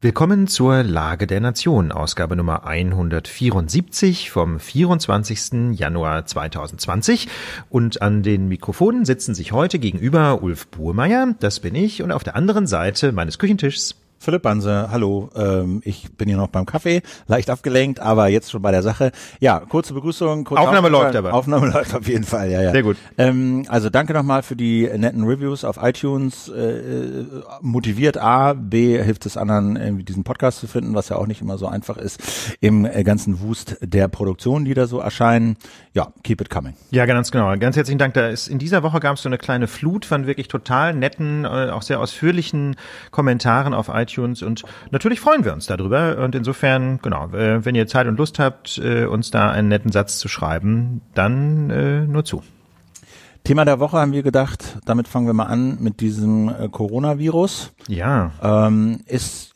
Willkommen zur Lage der Nation, Ausgabe Nummer 174 vom 24. Januar 2020. Und an den Mikrofonen sitzen sich heute gegenüber Ulf Buhrmeier, das bin ich, und auf der anderen Seite meines Küchentischs Philipp Banse, hallo. Ähm, ich bin hier noch beim Kaffee, leicht abgelenkt, aber jetzt schon bei der Sache. Ja, kurze Begrüßung. Kurze Aufnahme läuft aber. Aufnahme läuft auf jeden Fall, ja, ja. Sehr gut. Ähm, also danke nochmal für die netten Reviews auf iTunes. Äh, äh, motiviert A, B hilft es anderen, irgendwie diesen Podcast zu finden, was ja auch nicht immer so einfach ist im äh, ganzen Wust der Produktionen, die da so erscheinen. Ja, keep it coming. Ja, ganz genau. Ganz herzlichen Dank. Da ist in dieser Woche gab es so eine kleine Flut von wirklich total netten, äh, auch sehr ausführlichen Kommentaren auf iTunes iTunes und natürlich freuen wir uns darüber und insofern, genau, äh, wenn ihr Zeit und Lust habt, äh, uns da einen netten Satz zu schreiben, dann äh, nur zu. Thema der Woche haben wir gedacht, damit fangen wir mal an mit diesem Coronavirus. Ja. Ähm, ist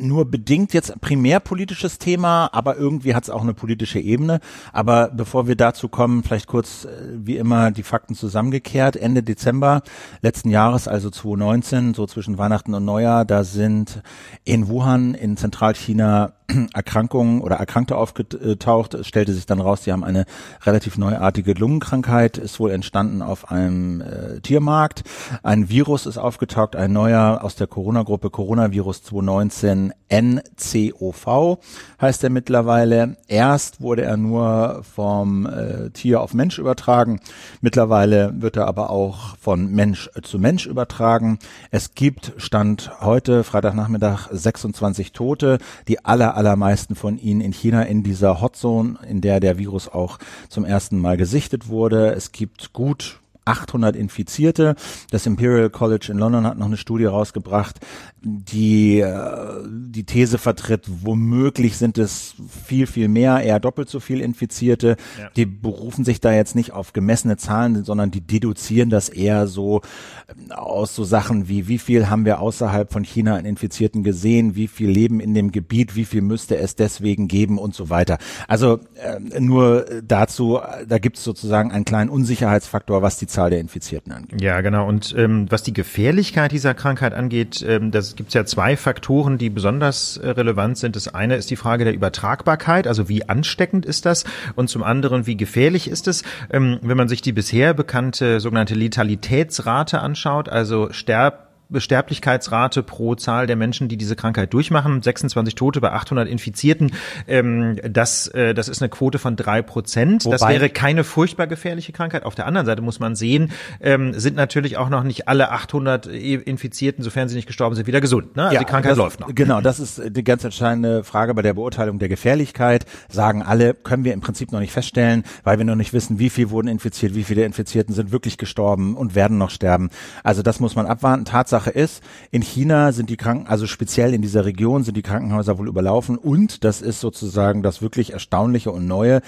nur bedingt jetzt primärpolitisches Thema, aber irgendwie hat es auch eine politische Ebene. Aber bevor wir dazu kommen, vielleicht kurz äh, wie immer die Fakten zusammengekehrt. Ende Dezember letzten Jahres, also 2019, so zwischen Weihnachten und Neujahr, da sind in Wuhan in Zentralchina Erkrankungen oder Erkrankte aufgetaucht. Es stellte sich dann raus, die haben eine relativ neuartige Lungenkrankheit, ist wohl entstanden auf einem äh, Tiermarkt. Ein Virus ist aufgetaucht, ein neuer aus der Corona-Gruppe Coronavirus 2019 NCOV heißt er mittlerweile. Erst wurde er nur vom äh, Tier auf Mensch übertragen. Mittlerweile wird er aber auch von Mensch zu Mensch übertragen. Es gibt Stand heute, Freitagnachmittag, 26 Tote. Die aller, allermeisten von ihnen in China in dieser Hotzone, in der der Virus auch zum ersten Mal gesichtet wurde. Es gibt gut 800 Infizierte. Das Imperial College in London hat noch eine Studie rausgebracht, die äh, die These vertritt, womöglich sind es viel, viel mehr, eher doppelt so viel Infizierte. Ja. Die berufen sich da jetzt nicht auf gemessene Zahlen, sondern die deduzieren das eher so äh, aus so Sachen wie, wie viel haben wir außerhalb von China an Infizierten gesehen, wie viel leben in dem Gebiet, wie viel müsste es deswegen geben und so weiter. Also äh, nur dazu, da gibt es sozusagen einen kleinen Unsicherheitsfaktor, was die Zahl der Infizierten angeht. Ja, genau. Und ähm, was die Gefährlichkeit dieser Krankheit angeht, ähm, das gibt es ja zwei Faktoren, die besonders äh, relevant sind. Das eine ist die Frage der Übertragbarkeit, also wie ansteckend ist das? Und zum anderen, wie gefährlich ist es? Ähm, wenn man sich die bisher bekannte sogenannte Letalitätsrate anschaut, also Sterb Sterblichkeitsrate pro Zahl der Menschen, die diese Krankheit durchmachen. 26 Tote bei 800 Infizierten. Ähm, das, äh, das ist eine Quote von drei Prozent. Das wäre keine furchtbar gefährliche Krankheit. Auf der anderen Seite muss man sehen, ähm, sind natürlich auch noch nicht alle 800 Infizierten, sofern sie nicht gestorben sind, wieder gesund. Ne? Also ja, die Krankheit das, läuft noch. Genau, das ist die ganz entscheidende Frage bei der Beurteilung der Gefährlichkeit. Sagen alle, können wir im Prinzip noch nicht feststellen, weil wir noch nicht wissen, wie viel wurden infiziert, wie viele Infizierten sind wirklich gestorben und werden noch sterben. Also das muss man abwarten. Tatsache Sache ist, in China sind die Kranken, also speziell in dieser Region sind die Krankenhäuser wohl überlaufen und das ist sozusagen das wirklich Erstaunliche und Neue.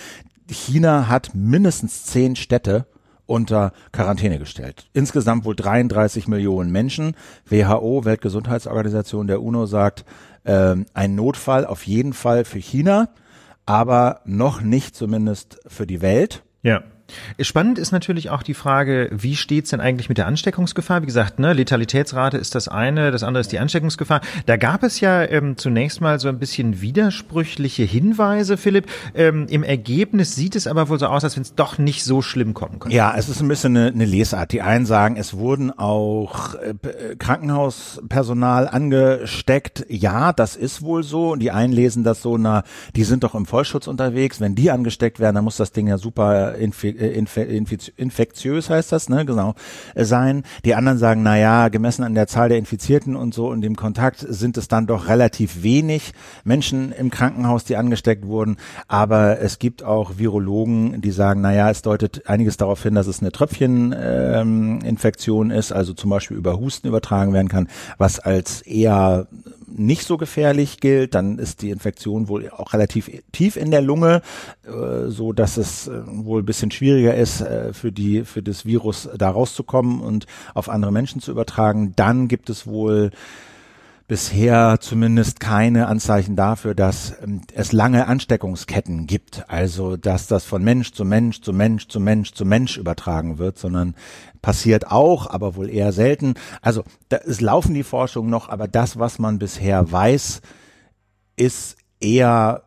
China hat mindestens zehn Städte unter Quarantäne gestellt. Insgesamt wohl 33 Millionen Menschen. WHO, Weltgesundheitsorganisation der UNO, sagt, äh, ein Notfall auf jeden Fall für China, aber noch nicht zumindest für die Welt. Ja. Spannend ist natürlich auch die Frage, wie steht's denn eigentlich mit der Ansteckungsgefahr? Wie gesagt, ne, Letalitätsrate ist das eine, das andere ist die Ansteckungsgefahr. Da gab es ja ähm, zunächst mal so ein bisschen widersprüchliche Hinweise, Philipp. Ähm, Im Ergebnis sieht es aber wohl so aus, als wenn es doch nicht so schlimm kommen könnte. Ja, es ist ein bisschen eine, eine Lesart. Die einen sagen, es wurden auch äh, Krankenhauspersonal angesteckt. Ja, das ist wohl so. Und die einen lesen das so, na, die sind doch im Vollschutz unterwegs. Wenn die angesteckt werden, dann muss das Ding ja super infiziert äh, infektiös heißt das, ne, genau, äh, sein. Die anderen sagen, na ja, gemessen an der Zahl der Infizierten und so und dem Kontakt sind es dann doch relativ wenig Menschen im Krankenhaus, die angesteckt wurden. Aber es gibt auch Virologen, die sagen, na ja, es deutet einiges darauf hin, dass es eine Tröpfcheninfektion ähm, ist, also zum Beispiel über Husten übertragen werden kann, was als eher nicht so gefährlich gilt, dann ist die Infektion wohl auch relativ tief in der Lunge, äh, so dass es äh, wohl ein bisschen schwieriger ist äh, für die für das Virus da rauszukommen und auf andere Menschen zu übertragen. Dann gibt es wohl bisher zumindest keine Anzeichen dafür, dass ähm, es lange Ansteckungsketten gibt. Also, dass das von Mensch zu Mensch zu Mensch zu Mensch zu Mensch übertragen wird, sondern passiert auch, aber wohl eher selten. Also, da, es laufen die Forschungen noch, aber das, was man bisher weiß, ist eher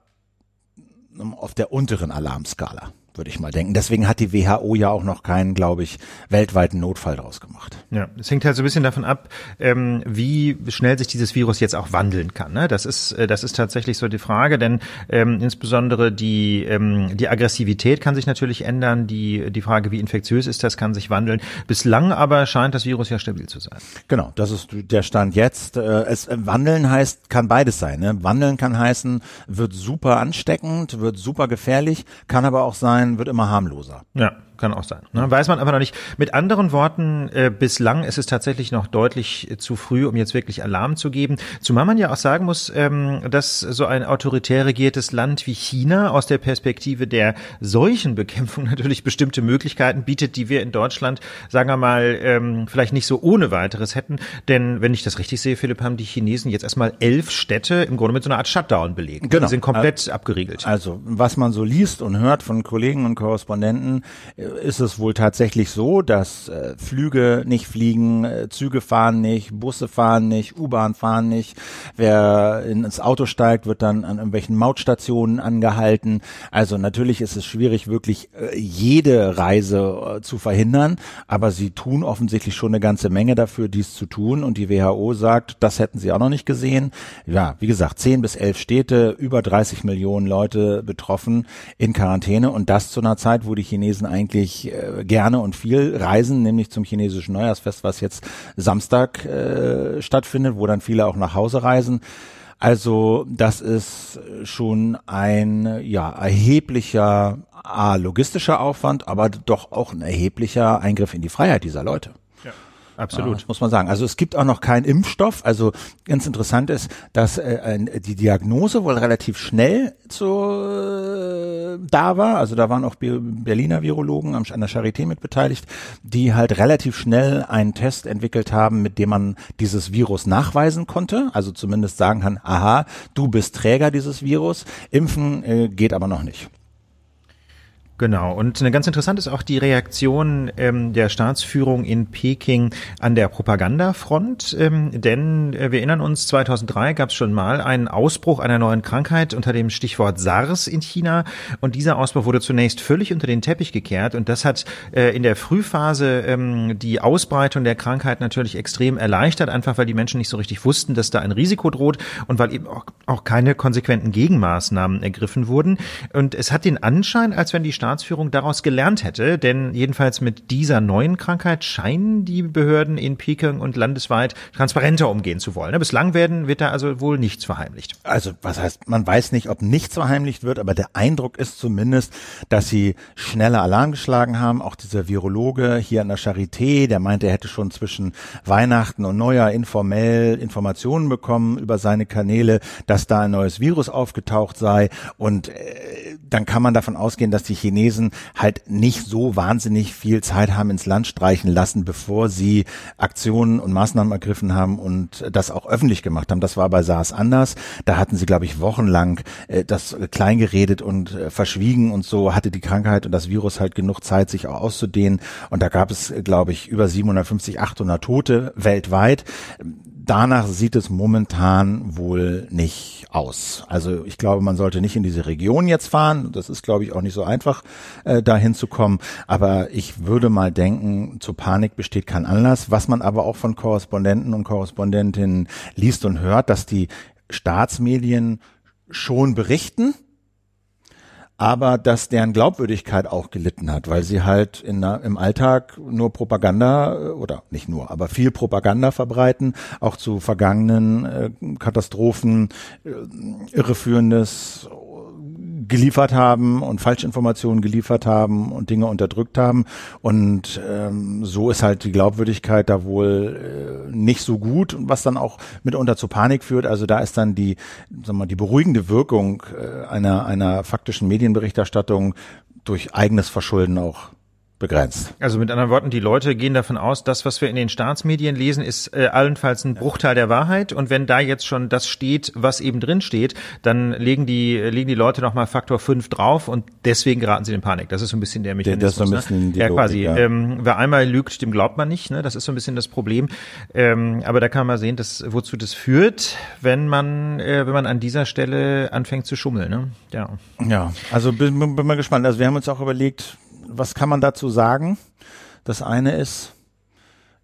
ähm, auf der unteren Alarmskala würde ich mal denken. Deswegen hat die WHO ja auch noch keinen, glaube ich, weltweiten Notfall draus gemacht. Ja, es hängt halt so ein bisschen davon ab, ähm, wie schnell sich dieses Virus jetzt auch wandeln kann. Ne? Das ist, äh, das ist tatsächlich so die Frage, denn ähm, insbesondere die, ähm, die Aggressivität kann sich natürlich ändern. Die, die Frage, wie infektiös ist das, kann sich wandeln. Bislang aber scheint das Virus ja stabil zu sein. Genau, das ist der Stand jetzt. Äh, es äh, wandeln heißt, kann beides sein. Ne? Wandeln kann heißen, wird super ansteckend, wird super gefährlich, kann aber auch sein, sein, wird immer harmloser. Ja, kann auch sein. Ne? Weiß man aber noch nicht. Mit anderen Worten, äh, bislang ist es tatsächlich noch deutlich äh, zu früh, um jetzt wirklich Alarm zu geben. Zumal man ja auch sagen muss, ähm, dass so ein autoritär regiertes Land wie China aus der Perspektive der Seuchenbekämpfung natürlich bestimmte Möglichkeiten bietet, die wir in Deutschland, sagen wir mal, ähm, vielleicht nicht so ohne weiteres hätten. Denn wenn ich das richtig sehe, Philipp, haben die Chinesen jetzt erstmal elf Städte im Grunde mit so einer Art Shutdown belegt. Genau. Die sind komplett also, abgeriegelt. Also, was man so liest und hört von Kollegen und Korrespondenten, ist es wohl tatsächlich so, dass äh, Flüge nicht fliegen, äh, Züge fahren nicht, Busse fahren nicht, U-Bahn fahren nicht. Wer ins Auto steigt, wird dann an irgendwelchen Mautstationen angehalten. Also natürlich ist es schwierig, wirklich äh, jede Reise äh, zu verhindern, aber sie tun offensichtlich schon eine ganze Menge dafür, dies zu tun. Und die WHO sagt, das hätten sie auch noch nicht gesehen. Ja, wie gesagt, zehn bis elf Städte, über 30 Millionen Leute betroffen in Quarantäne und das zu einer Zeit, wo die Chinesen eigentlich eigentlich äh, gerne und viel reisen, nämlich zum chinesischen Neujahrsfest, was jetzt Samstag äh, stattfindet, wo dann viele auch nach Hause reisen. Also das ist schon ein ja erheblicher A, logistischer Aufwand, aber doch auch ein erheblicher Eingriff in die Freiheit dieser Leute. Absolut. Ja, muss man sagen. Also es gibt auch noch keinen Impfstoff. Also ganz interessant ist, dass äh, die Diagnose wohl relativ schnell zu, äh, da war. Also da waren auch Berliner Virologen an der Charité mit beteiligt, die halt relativ schnell einen Test entwickelt haben, mit dem man dieses Virus nachweisen konnte. Also zumindest sagen kann, aha, du bist Träger dieses Virus. Impfen äh, geht aber noch nicht. Genau. Und eine ganz interessant ist auch die Reaktion ähm, der Staatsführung in Peking an der Propagandafront. Ähm, denn äh, wir erinnern uns, 2003 gab es schon mal einen Ausbruch einer neuen Krankheit unter dem Stichwort SARS in China. Und dieser Ausbruch wurde zunächst völlig unter den Teppich gekehrt. Und das hat äh, in der Frühphase ähm, die Ausbreitung der Krankheit natürlich extrem erleichtert, einfach weil die Menschen nicht so richtig wussten, dass da ein Risiko droht und weil eben auch, auch keine konsequenten Gegenmaßnahmen ergriffen wurden. Und es hat den Anschein, als wenn die Staatsführung daraus gelernt hätte, denn jedenfalls mit dieser neuen Krankheit scheinen die Behörden in Peking und landesweit transparenter umgehen zu wollen. Bislang werden, wird da also wohl nichts verheimlicht. Also was heißt, man weiß nicht, ob nichts verheimlicht wird, aber der Eindruck ist zumindest, dass sie schneller Alarm geschlagen haben. Auch dieser Virologe hier an der Charité, der meinte, er hätte schon zwischen Weihnachten und Neujahr informell Informationen bekommen über seine Kanäle, dass da ein neues Virus aufgetaucht sei und äh, dann kann man davon ausgehen, dass die Chinesen halt nicht so wahnsinnig viel Zeit haben ins Land streichen lassen, bevor sie Aktionen und Maßnahmen ergriffen haben und das auch öffentlich gemacht haben. Das war bei SARS anders. Da hatten sie, glaube ich, wochenlang äh, das kleingeredet und äh, verschwiegen und so hatte die Krankheit und das Virus halt genug Zeit, sich auch auszudehnen. Und da gab es, glaube ich, über 750, 800 Tote weltweit danach sieht es momentan wohl nicht aus. Also ich glaube, man sollte nicht in diese Region jetzt fahren. Das ist, glaube ich, auch nicht so einfach, äh, dahin zu kommen. Aber ich würde mal denken, zu Panik besteht kein Anlass. Was man aber auch von Korrespondenten und Korrespondentinnen liest und hört, dass die Staatsmedien schon berichten, aber dass deren Glaubwürdigkeit auch gelitten hat, weil sie halt in, im Alltag nur Propaganda äh, oder nicht nur, aber viel Propaganda verbreiten, auch zu vergangenen äh, Katastrophen, äh, irreführendes geliefert haben und Falschinformationen geliefert haben und Dinge unterdrückt haben. Und ähm, so ist halt die Glaubwürdigkeit da wohl äh, nicht so gut, was dann auch mitunter zu Panik führt. Also da ist dann die, sagen wir mal, die beruhigende Wirkung äh, einer, einer faktischen Medienberichterstattung durch eigenes Verschulden auch begrenzt. Also mit anderen Worten, die Leute gehen davon aus, das, was wir in den Staatsmedien lesen, ist äh, allenfalls ein Bruchteil der Wahrheit. Und wenn da jetzt schon das steht, was eben drin steht, dann legen die, legen die Leute nochmal Faktor 5 drauf und deswegen geraten sie in Panik. Das ist so ein bisschen der Mechanismus. Das ist so ein ne? bisschen die ja, Logik, quasi. ja. Ähm, wer einmal lügt, dem glaubt man nicht. Ne? Das ist so ein bisschen das Problem. Ähm, aber da kann man sehen, dass, wozu das führt, wenn man, äh, wenn man an dieser Stelle anfängt zu schummeln. Ne? Ja. Ja, also bin, bin, bin mal gespannt. Also wir haben uns auch überlegt, was kann man dazu sagen? Das eine ist,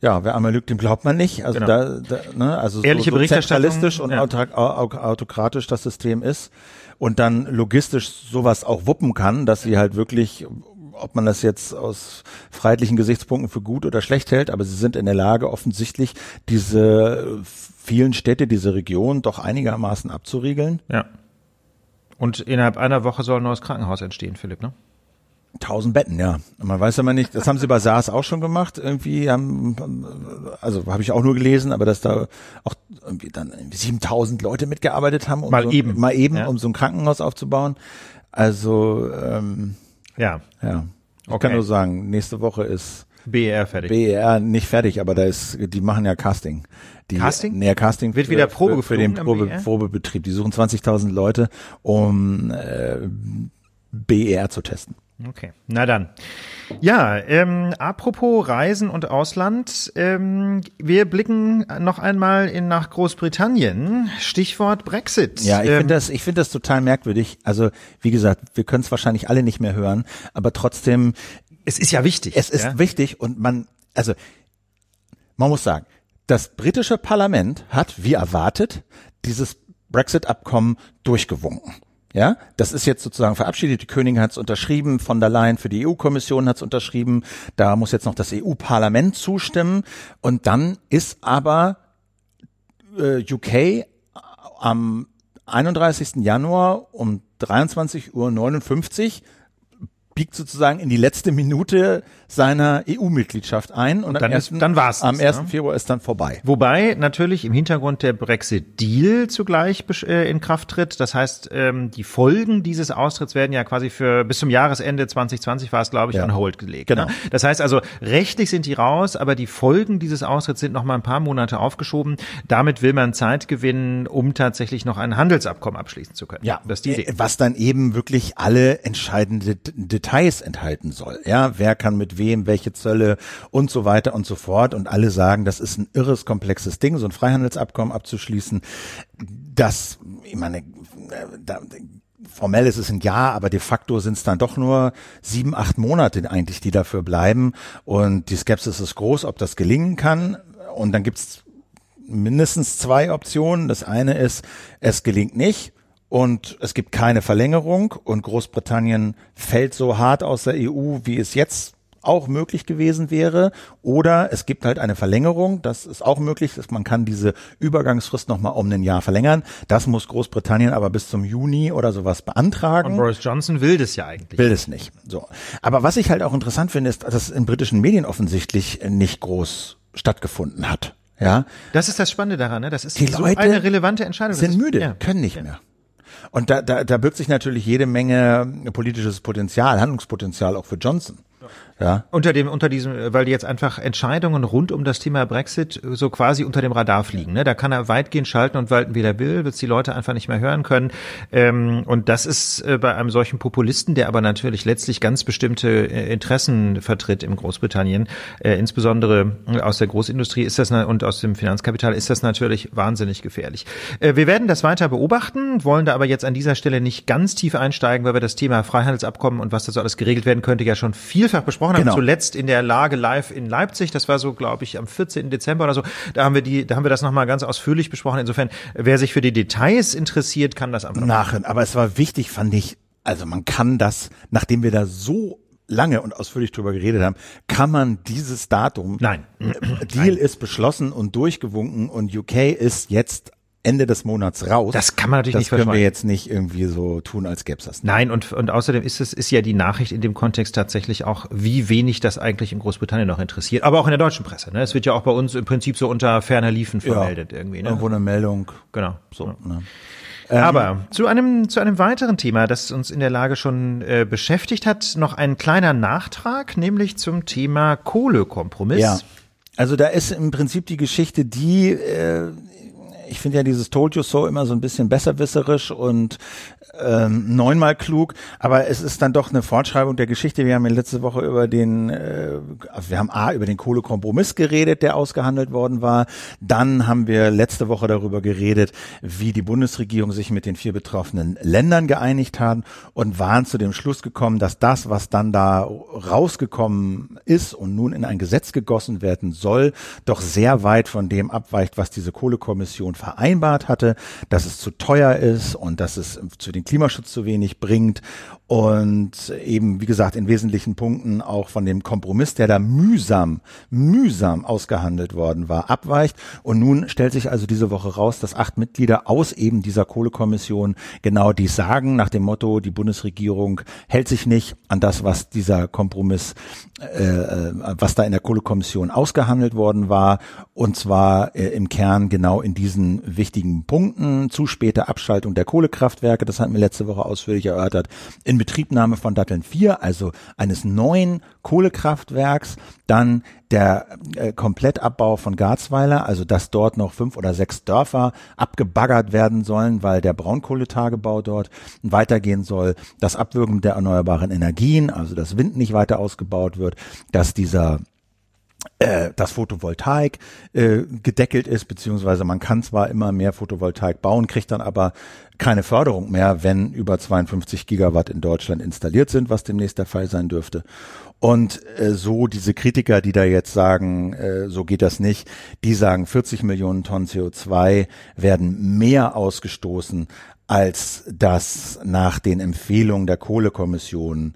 ja, wer einmal lügt, dem glaubt man nicht. Also Genau. da, da ne, also Ehrliche so, so Berichterstattung, zentralistisch und ja. autokratisch das System ist und dann logistisch sowas auch wuppen kann, dass sie halt wirklich ob man das jetzt aus freiheitlichen Gesichtspunkten für gut oder schlecht hält, aber sie sind in der Lage, offensichtlich diese vielen Städte, diese Region doch einigermaßen abzuriegeln. Ja. Und innerhalb einer Woche soll ein neues Krankenhaus entstehen, Philipp, ne? Tausend Betten, ja. Man weiß aber nicht, das haben sie bei SARS auch schon gemacht. Irgendwie haben, also habe ich auch nur gelesen, aber dass da auch irgendwie dann irgendwie 7000 Leute mitgearbeitet haben, um Mal so, eben. mal eben, Ja. um so ein Krankenhaus aufzubauen. Also ähm, Ja. ja, ich Okay. kann nur sagen, nächste Woche ist BER fertig. BER nicht fertig, aber da ist, die machen ja Casting. Die, Casting? Nee, Casting Wird für, wieder Probe für, für den am Probe? Probebetrieb. Die suchen 20.000 Leute, um äh, BER zu testen. Okay, na dann. Ja, ähm, apropos Reisen und Ausland, ähm, wir blicken noch einmal in, nach Großbritannien. Stichwort Brexit. Ja, ich ähm, finde das, ich finde das total merkwürdig. Also wie gesagt, wir können es wahrscheinlich alle nicht mehr hören, aber trotzdem, es ist ja wichtig. es ist ja? wichtig und man, also man muss sagen, das britische Parlament hat, wie erwartet, dieses Brexit-Abkommen durchgewunken. Ja, das ist jetzt sozusagen verabschiedet. Die Königin hat es unterschrieben, von der Leyen für die EU-Kommission hat es unterschrieben. Da muss jetzt noch das EU-Parlament zustimmen. Und dann ist aber äh, UK am 31. Januar um 23.59 Uhr biegt sozusagen in die letzte Minute seiner EU-Mitgliedschaft ein und, dann am, ist- 1. dann war's am das, 1. ne? Februar ist dann vorbei. Wobei natürlich im Hintergrund der Brexit-Deal zugleich äh, in Kraft tritt. Das heißt, ähm, die Folgen dieses Austritts werden ja quasi für bis zum Jahresende 2020 war es, glaube ich, Ja. on hold gelegt. Genau. Ne? Das heißt also, rechtlich sind die raus, aber die Folgen dieses Austritts sind noch mal ein paar Monate aufgeschoben. Damit will man Zeit gewinnen, um tatsächlich noch ein Handelsabkommen abschließen zu können. das ist die Idee. äh, was dann eben wirklich alle entscheidende D- Details enthalten soll. Ja, wer kann mit wem, welche Zölle und so weiter und so fort. Und alle sagen, das ist ein irres komplexes Ding, so ein Freihandelsabkommen abzuschließen. Das, ich meine, äh, da, formell ist es ein Jahr, aber de facto sind es dann doch nur sieben, acht Monate eigentlich, die dafür bleiben. Und die Skepsis ist groß, ob das gelingen kann. Und dann gibt's mindestens zwei Optionen. Das eine ist, es gelingt nicht und es gibt keine Verlängerung und Großbritannien fällt so hart aus der EU, wie es jetzt auch möglich gewesen wäre. Oder es gibt halt eine Verlängerung, das ist auch möglich, dass man kann diese Übergangsfrist nochmal um ein Jahr verlängern. Das muss Großbritannien aber bis zum Juni oder sowas beantragen Und Boris Johnson will das ja eigentlich. will es nicht. So. Aber was ich halt auch interessant finde, ist, dass es in britischen Medien offensichtlich nicht groß stattgefunden hat. Ja, Das ist das Spannende daran, ne? Das ist Die so Leute eine relevante Entscheidung. Sind ist, müde, Ja. können nicht mehr. Und da, da, da birgt sich natürlich jede Menge politisches Potenzial, Handlungspotenzial auch für Johnson. Ja, Unter dem, unter diesem, äh, weil jetzt einfach Entscheidungen rund um das Thema Brexit äh, so quasi unter dem Radar fliegen. Ne? Da kann er weitgehend schalten und walten, wie er will, wird die Leute einfach nicht mehr hören können. Ähm, und das ist äh, bei einem solchen Populisten, der aber natürlich letztlich ganz bestimmte äh, Interessen vertritt in Großbritannien, äh, insbesondere aus der Großindustrie ist das und aus dem Finanzkapital ist das natürlich wahnsinnig gefährlich. Äh, wir werden das weiter beobachten, wollen da aber jetzt an dieser Stelle nicht ganz tief einsteigen, weil wir das Thema Freihandelsabkommen und was da so alles geregelt werden könnte, ja schon vielfach besprochen haben. Genau. Zuletzt in der Lage live in Leipzig, das war so, glaube ich, am 14. Dezember oder so. Da haben wir die, da haben wir das nochmal ganz ausführlich besprochen. Insofern, wer sich für die Details interessiert, kann das einfach nachher. Aber es war wichtig, fand ich, also man kann das, nachdem wir da so lange und ausführlich drüber geredet haben, kann man dieses Datum, Nein. Deal ist beschlossen und durchgewunken und UK ist jetzt Ende des Monats raus. Das kann man natürlich das nicht können wir jetzt nicht irgendwie so tun, als gäbe es das nicht. Nein, und, und außerdem ist es, ist ja die Nachricht in dem Kontext tatsächlich auch, wie wenig das eigentlich in Großbritannien noch interessiert. Aber auch in der deutschen Presse, ne? Es wird ja auch bei uns im Prinzip so unter ferner Liefen vermeldet irgendwie, ne? Irgendwo eine Meldung. Genau. So, ne? Ähm, Aber zu einem, zu einem weiteren Thema, das uns in der Lage schon äh, beschäftigt hat, noch ein kleiner Nachtrag, nämlich zum Thema Kohlekompromiss. Ja. Also da ist im Prinzip die Geschichte die, äh, ich finde ja dieses Told You So immer so ein bisschen besserwisserisch und ähm, neunmal klug, aber es ist dann doch eine Fortschreibung der Geschichte. Wir haben ja letzte Woche über den, äh, wir haben A, über den Kohlekompromiss geredet, der ausgehandelt worden war. Dann haben wir letzte Woche darüber geredet, wie die Bundesregierung sich mit den vier betroffenen Ländern geeinigt hat und waren zu dem Schluss gekommen, dass das, was dann da rausgekommen ist und nun in ein Gesetz gegossen werden soll, doch sehr weit von dem abweicht, was diese Kohlekommission vereinbart hatte, dass es zu teuer ist und dass es zu den Klimaschutz zu wenig bringt und eben, wie gesagt, in wesentlichen Punkten auch von dem Kompromiss, der da mühsam, mühsam ausgehandelt worden war, abweicht. Und nun stellt sich also diese Woche raus, dass acht Mitglieder aus eben dieser Kohlekommission genau dies sagen, nach dem Motto, die Bundesregierung hält sich nicht an das, was dieser Kompromiss, äh, äh was da in der Kohlekommission ausgehandelt worden war, und zwar äh, im Kern genau in diesen wichtigen Punkten, zu späte Abschaltung der Kohlekraftwerke, das hatten wir letzte Woche ausführlich erörtert, in Betriebnahme von Datteln 4, also eines neuen Kohlekraftwerks, dann der äh, Komplettabbau von Garzweiler, also dass dort noch fünf oder sechs Dörfer abgebaggert werden sollen, weil der Braunkohletagebau dort weitergehen soll, das Abwürgen der erneuerbaren Energien, also dass Wind nicht weiter ausgebaut wird, dass dieser äh, dass Photovoltaik äh, gedeckelt ist, beziehungsweise man kann zwar immer mehr Photovoltaik bauen, kriegt dann aber keine Förderung mehr, wenn über 52 Gigawatt in Deutschland installiert sind, was demnächst der Fall sein dürfte. Und äh, so diese Kritiker, die da jetzt sagen, äh, so geht das nicht, die sagen, 40 Millionen Tonnen CO2 werden mehr ausgestoßen, als das nach den Empfehlungen der Kohlekommission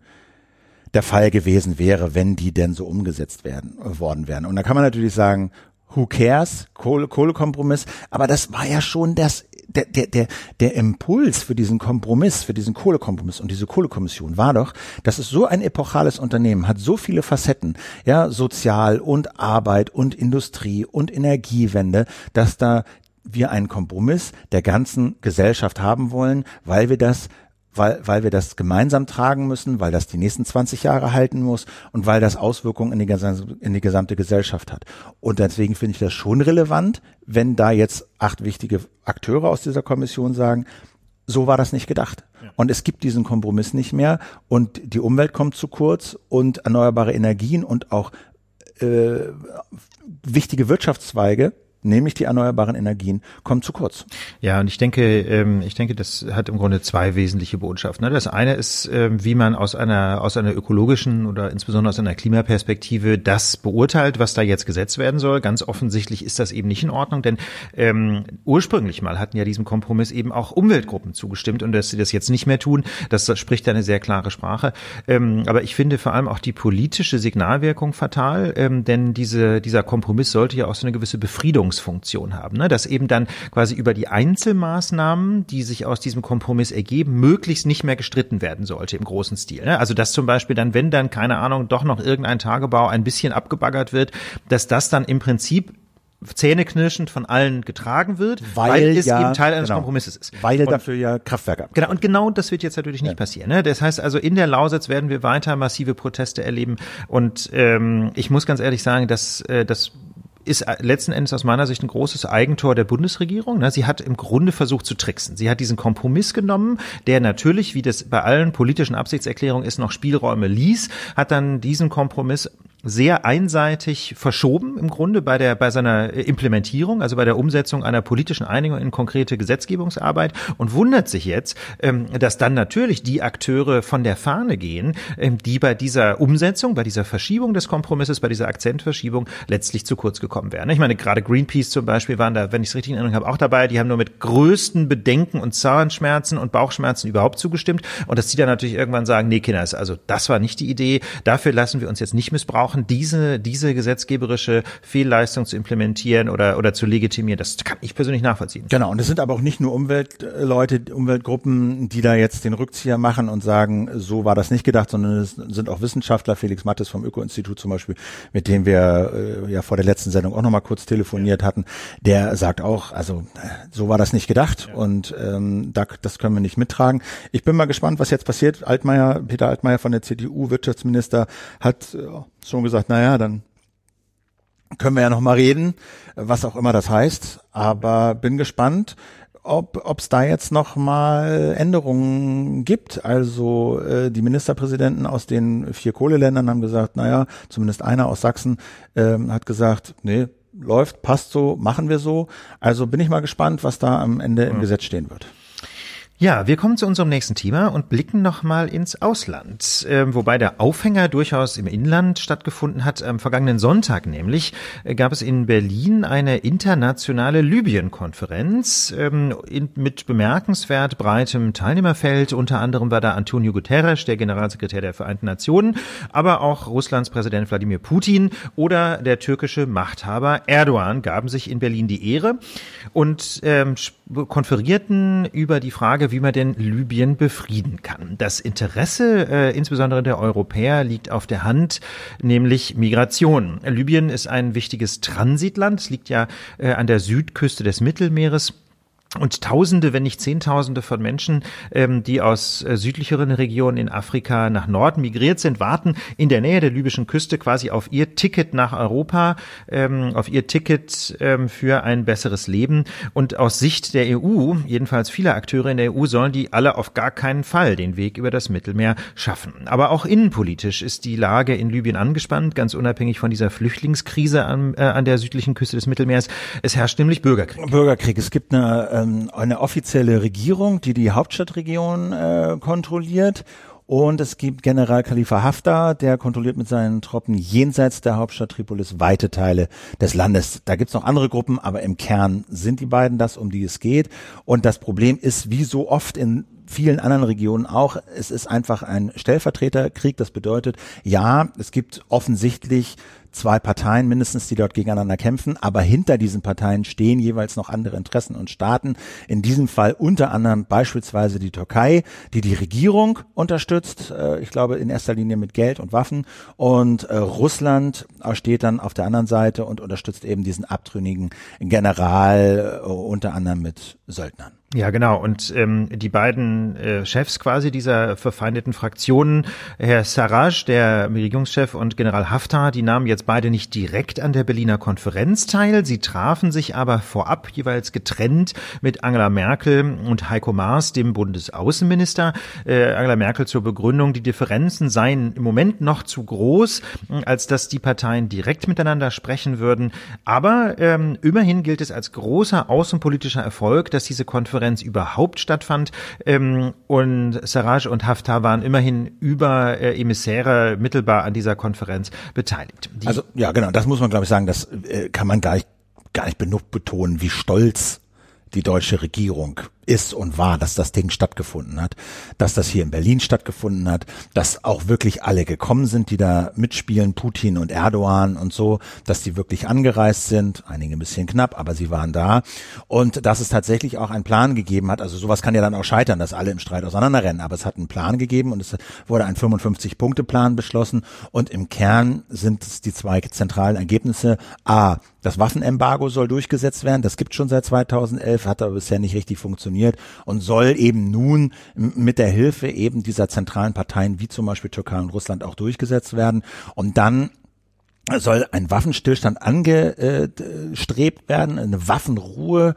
der Fall gewesen wäre, wenn die denn so umgesetzt werden worden wären. Und da kann man natürlich sagen, who cares, Kohle, Kohlekompromiss, aber das war ja schon das der, der, der, der Impuls für diesen Kompromiss, für diesen Kohlekompromiss. Und diese Kohlekommission war doch, dass es so ein epochales Unternehmen hat, so viele Facetten, ja, sozial und Arbeit und Industrie und Energiewende, dass da wir einen Kompromiss der ganzen Gesellschaft haben wollen, weil wir das weil, weil wir das gemeinsam tragen müssen, weil das die nächsten 20 Jahre halten muss und weil das Auswirkungen in die, in die gesamte Gesellschaft hat. Und deswegen finde ich das schon relevant, wenn da jetzt acht wichtige Akteure aus dieser Kommission sagen, so war das nicht gedacht. Und es gibt diesen Kompromiss nicht mehr und die Umwelt kommt zu kurz und erneuerbare Energien und auch äh, wichtige Wirtschaftszweige nämlich die erneuerbaren Energien, kommt zu kurz. Ja, und ich denke, ähm, ich denke, das hat im Grunde zwei wesentliche Botschaften. Ne? Das eine ist, ähm, wie man aus einer aus einer ökologischen oder insbesondere aus einer Klimaperspektive das beurteilt, was da jetzt gesetzt werden soll. Ganz offensichtlich ist das eben nicht in Ordnung, denn ähm, ursprünglich mal hatten ja diesem Kompromiss eben auch Umweltgruppen zugestimmt und dass sie das jetzt nicht mehr tun, das, spricht eine sehr klare Sprache. Ähm, aber ich finde vor allem auch die politische Signalwirkung fatal, ähm, denn diese, dieser Kompromiss sollte ja auch so eine gewisse Befriedung Leitungsfunktion haben, ne? dass eben dann quasi über die Einzelmaßnahmen, die sich aus diesem Kompromiss ergeben, möglichst nicht mehr gestritten werden sollte im großen Stil. Ne? Also dass zum Beispiel dann, wenn dann, keine Ahnung, doch noch irgendein Tagebau ein bisschen abgebaggert wird, dass das dann im Prinzip zähneknirschend von allen getragen wird, weil, weil es ja, eben Teil eines genau, Kompromisses ist. Weil und, dafür ja Kraftwerke Genau, und genau das wird jetzt natürlich nicht ja. passieren. Ne? Das heißt also, in der Lausitz werden wir weiter massive Proteste erleben. Und ähm, ich muss ganz ehrlich sagen, dass äh, das ist letzten Endes aus meiner Sicht ein großes Eigentor der Bundesregierung. Ne? Sie hat im Grunde versucht zu tricksen. Sie hat diesen Kompromiss genommen, der natürlich, wie das bei allen politischen Absichtserklärungen ist, noch Spielräume ließ, hat dann diesen Kompromiss sehr einseitig verschoben im Grunde bei der bei seiner Implementierung, also bei der Umsetzung einer politischen Einigung in konkrete Gesetzgebungsarbeit und wundert sich jetzt, ähm, dass dann natürlich die Akteure von der Fahne gehen, ähm, die bei dieser Umsetzung, bei dieser Verschiebung des Kompromisses, bei dieser Akzentverschiebung letztlich zu kurz gekommen wären. Ich meine, gerade Greenpeace zum Beispiel waren da, wenn ich es richtig in Erinnerung habe, auch dabei. Die haben nur mit größten Bedenken und Zahnschmerzen und Bauchschmerzen überhaupt zugestimmt und dass die dann natürlich irgendwann sagen, nee, Kinders, also das war nicht die Idee. Dafür lassen wir uns jetzt nicht missbrauchen brauchen, diese, diese gesetzgeberische Fehlleistung zu implementieren oder, oder zu legitimieren. Das kann ich persönlich nachvollziehen. Genau. Und es sind aber auch nicht nur Umweltleute, Umweltgruppen, die da jetzt den Rückzieher machen und sagen, so war das nicht gedacht, sondern es sind auch Wissenschaftler, Felix Mattes vom Öko-Institut zum Beispiel, mit dem wir äh, ja vor der letzten Sendung auch nochmal kurz telefoniert hatten, der sagt auch, also so war das nicht gedacht ja. und ähm, da, das können wir nicht mittragen. Ich bin mal gespannt, was jetzt passiert. Altmaier, Peter Altmaier von der CDU, Wirtschaftsminister, hat äh, schon gesagt, naja, dann können wir ja noch mal reden, was auch immer das heißt. Aber bin gespannt, ob es da jetzt noch mal Änderungen gibt. Also äh, die Ministerpräsidenten aus den vier Kohleländern haben gesagt, naja, zumindest einer aus Sachsen ähm, hat gesagt, nee, läuft, passt so, machen wir so. Also bin ich mal gespannt, was da am Ende im Gesetz stehen wird. Ja, wir kommen zu unserem nächsten Thema und blicken nochmal ins Ausland. Ähm, wobei der Aufhänger durchaus im Inland stattgefunden hat. Am vergangenen Sonntag nämlich äh, gab es in Berlin eine internationale Libyen-Konferenz ähm, mit bemerkenswert breitem Teilnehmerfeld. Unter anderem war da Antonio Guterres, der Generalsekretär der Vereinten Nationen, aber auch Russlands Präsident Wladimir Putin oder der türkische Machthaber Erdogan gaben sich in Berlin die Ehre und ähm, konferierten über die Frage, wie man denn Libyen befrieden kann. Das Interesse äh, insbesondere der Europäer liegt auf der Hand, nämlich Migration. Libyen ist ein wichtiges Transitland, liegt ja äh, an der Südküste des Mittelmeeres und Tausende, wenn nicht Zehntausende von Menschen, ähm, die aus äh, südlicheren Regionen in Afrika nach Norden migriert sind, warten in der Nähe der libyschen Küste quasi auf ihr Ticket nach Europa, ähm, auf ihr Ticket ähm, für ein besseres Leben. Und aus Sicht der EU, jedenfalls vieler Akteure in der EU, sollen die alle auf gar keinen Fall den Weg über das Mittelmeer schaffen. Aber auch innenpolitisch ist die Lage in Libyen angespannt, ganz unabhängig von dieser Flüchtlingskrise an, äh, an der südlichen Küste des Mittelmeers. Es herrscht nämlich Bürgerkrieg. Bürgerkrieg. Es gibt eine äh, ähm, eine offizielle Regierung, die die Hauptstadtregion äh, kontrolliert. Und es gibt General Khalifa Haftar, der kontrolliert mit seinen Truppen jenseits der Hauptstadt Tripolis weite Teile des Landes. Da gibt's noch andere Gruppen, aber im Kern sind die beiden das, um die es geht. Und das Problem ist, wie so oft in vielen anderen Regionen auch, es ist einfach ein Stellvertreterkrieg. Das bedeutet, ja, es gibt offensichtlich zwei Parteien mindestens, die dort gegeneinander kämpfen, aber hinter diesen Parteien stehen jeweils noch andere Interessen und Staaten. In diesem Fall unter anderem beispielsweise die Türkei, die die Regierung unterstützt, äh, ich glaube in erster Linie mit Geld und Waffen und äh, Russland steht dann auf der anderen Seite und unterstützt eben diesen abtrünnigen General äh, unter anderem mit Söldnern. Ja, genau. Und ähm, die beiden äh, Chefs quasi dieser verfeindeten Fraktionen, Herr Sarraj, der Regierungschef, und General Haftar, die nahmen jetzt beide nicht direkt an der Berliner Konferenz teil. Sie trafen sich aber vorab jeweils getrennt mit Angela Merkel und Heiko Maas, dem Bundesaußenminister. Äh, Angela Merkel zur Begründung, die Differenzen seien im Moment noch zu groß, als dass die Parteien direkt miteinander sprechen würden. Aber ähm, immerhin gilt es als großer außenpolitischer Erfolg, dass diese Konferenz überhaupt stattfand. Ähm, und Sarraj und Haftar waren immerhin über äh, Emissäre mittelbar an dieser Konferenz beteiligt. Die also ja, genau, das muss man glaube ich sagen, das äh, kann man gar nicht, gar nicht genug betonen, wie stolz die deutsche Regierung ist und war, dass das Ding stattgefunden hat, dass das hier in Berlin stattgefunden hat, dass auch wirklich alle gekommen sind, die da mitspielen, Putin und Erdogan und so, dass die wirklich angereist sind, einige ein bisschen knapp, aber sie waren da. Und dass es tatsächlich auch einen Plan gegeben hat, also sowas kann ja dann auch scheitern, dass alle im Streit auseinanderrennen, aber es hat einen Plan gegeben und es wurde ein 55-Punkte-Plan beschlossen und im Kern sind es die zwei zentralen Ergebnisse. A, das Waffenembargo soll durchgesetzt werden, das gibt schon seit 2011, hat aber bisher nicht richtig funktioniert funktioniert und soll eben nun mit der Hilfe eben dieser zentralen Parteien wie zum Beispiel Türkei und Russland auch durchgesetzt werden. Und dann soll ein Waffenstillstand angestrebt werden, eine Waffenruhe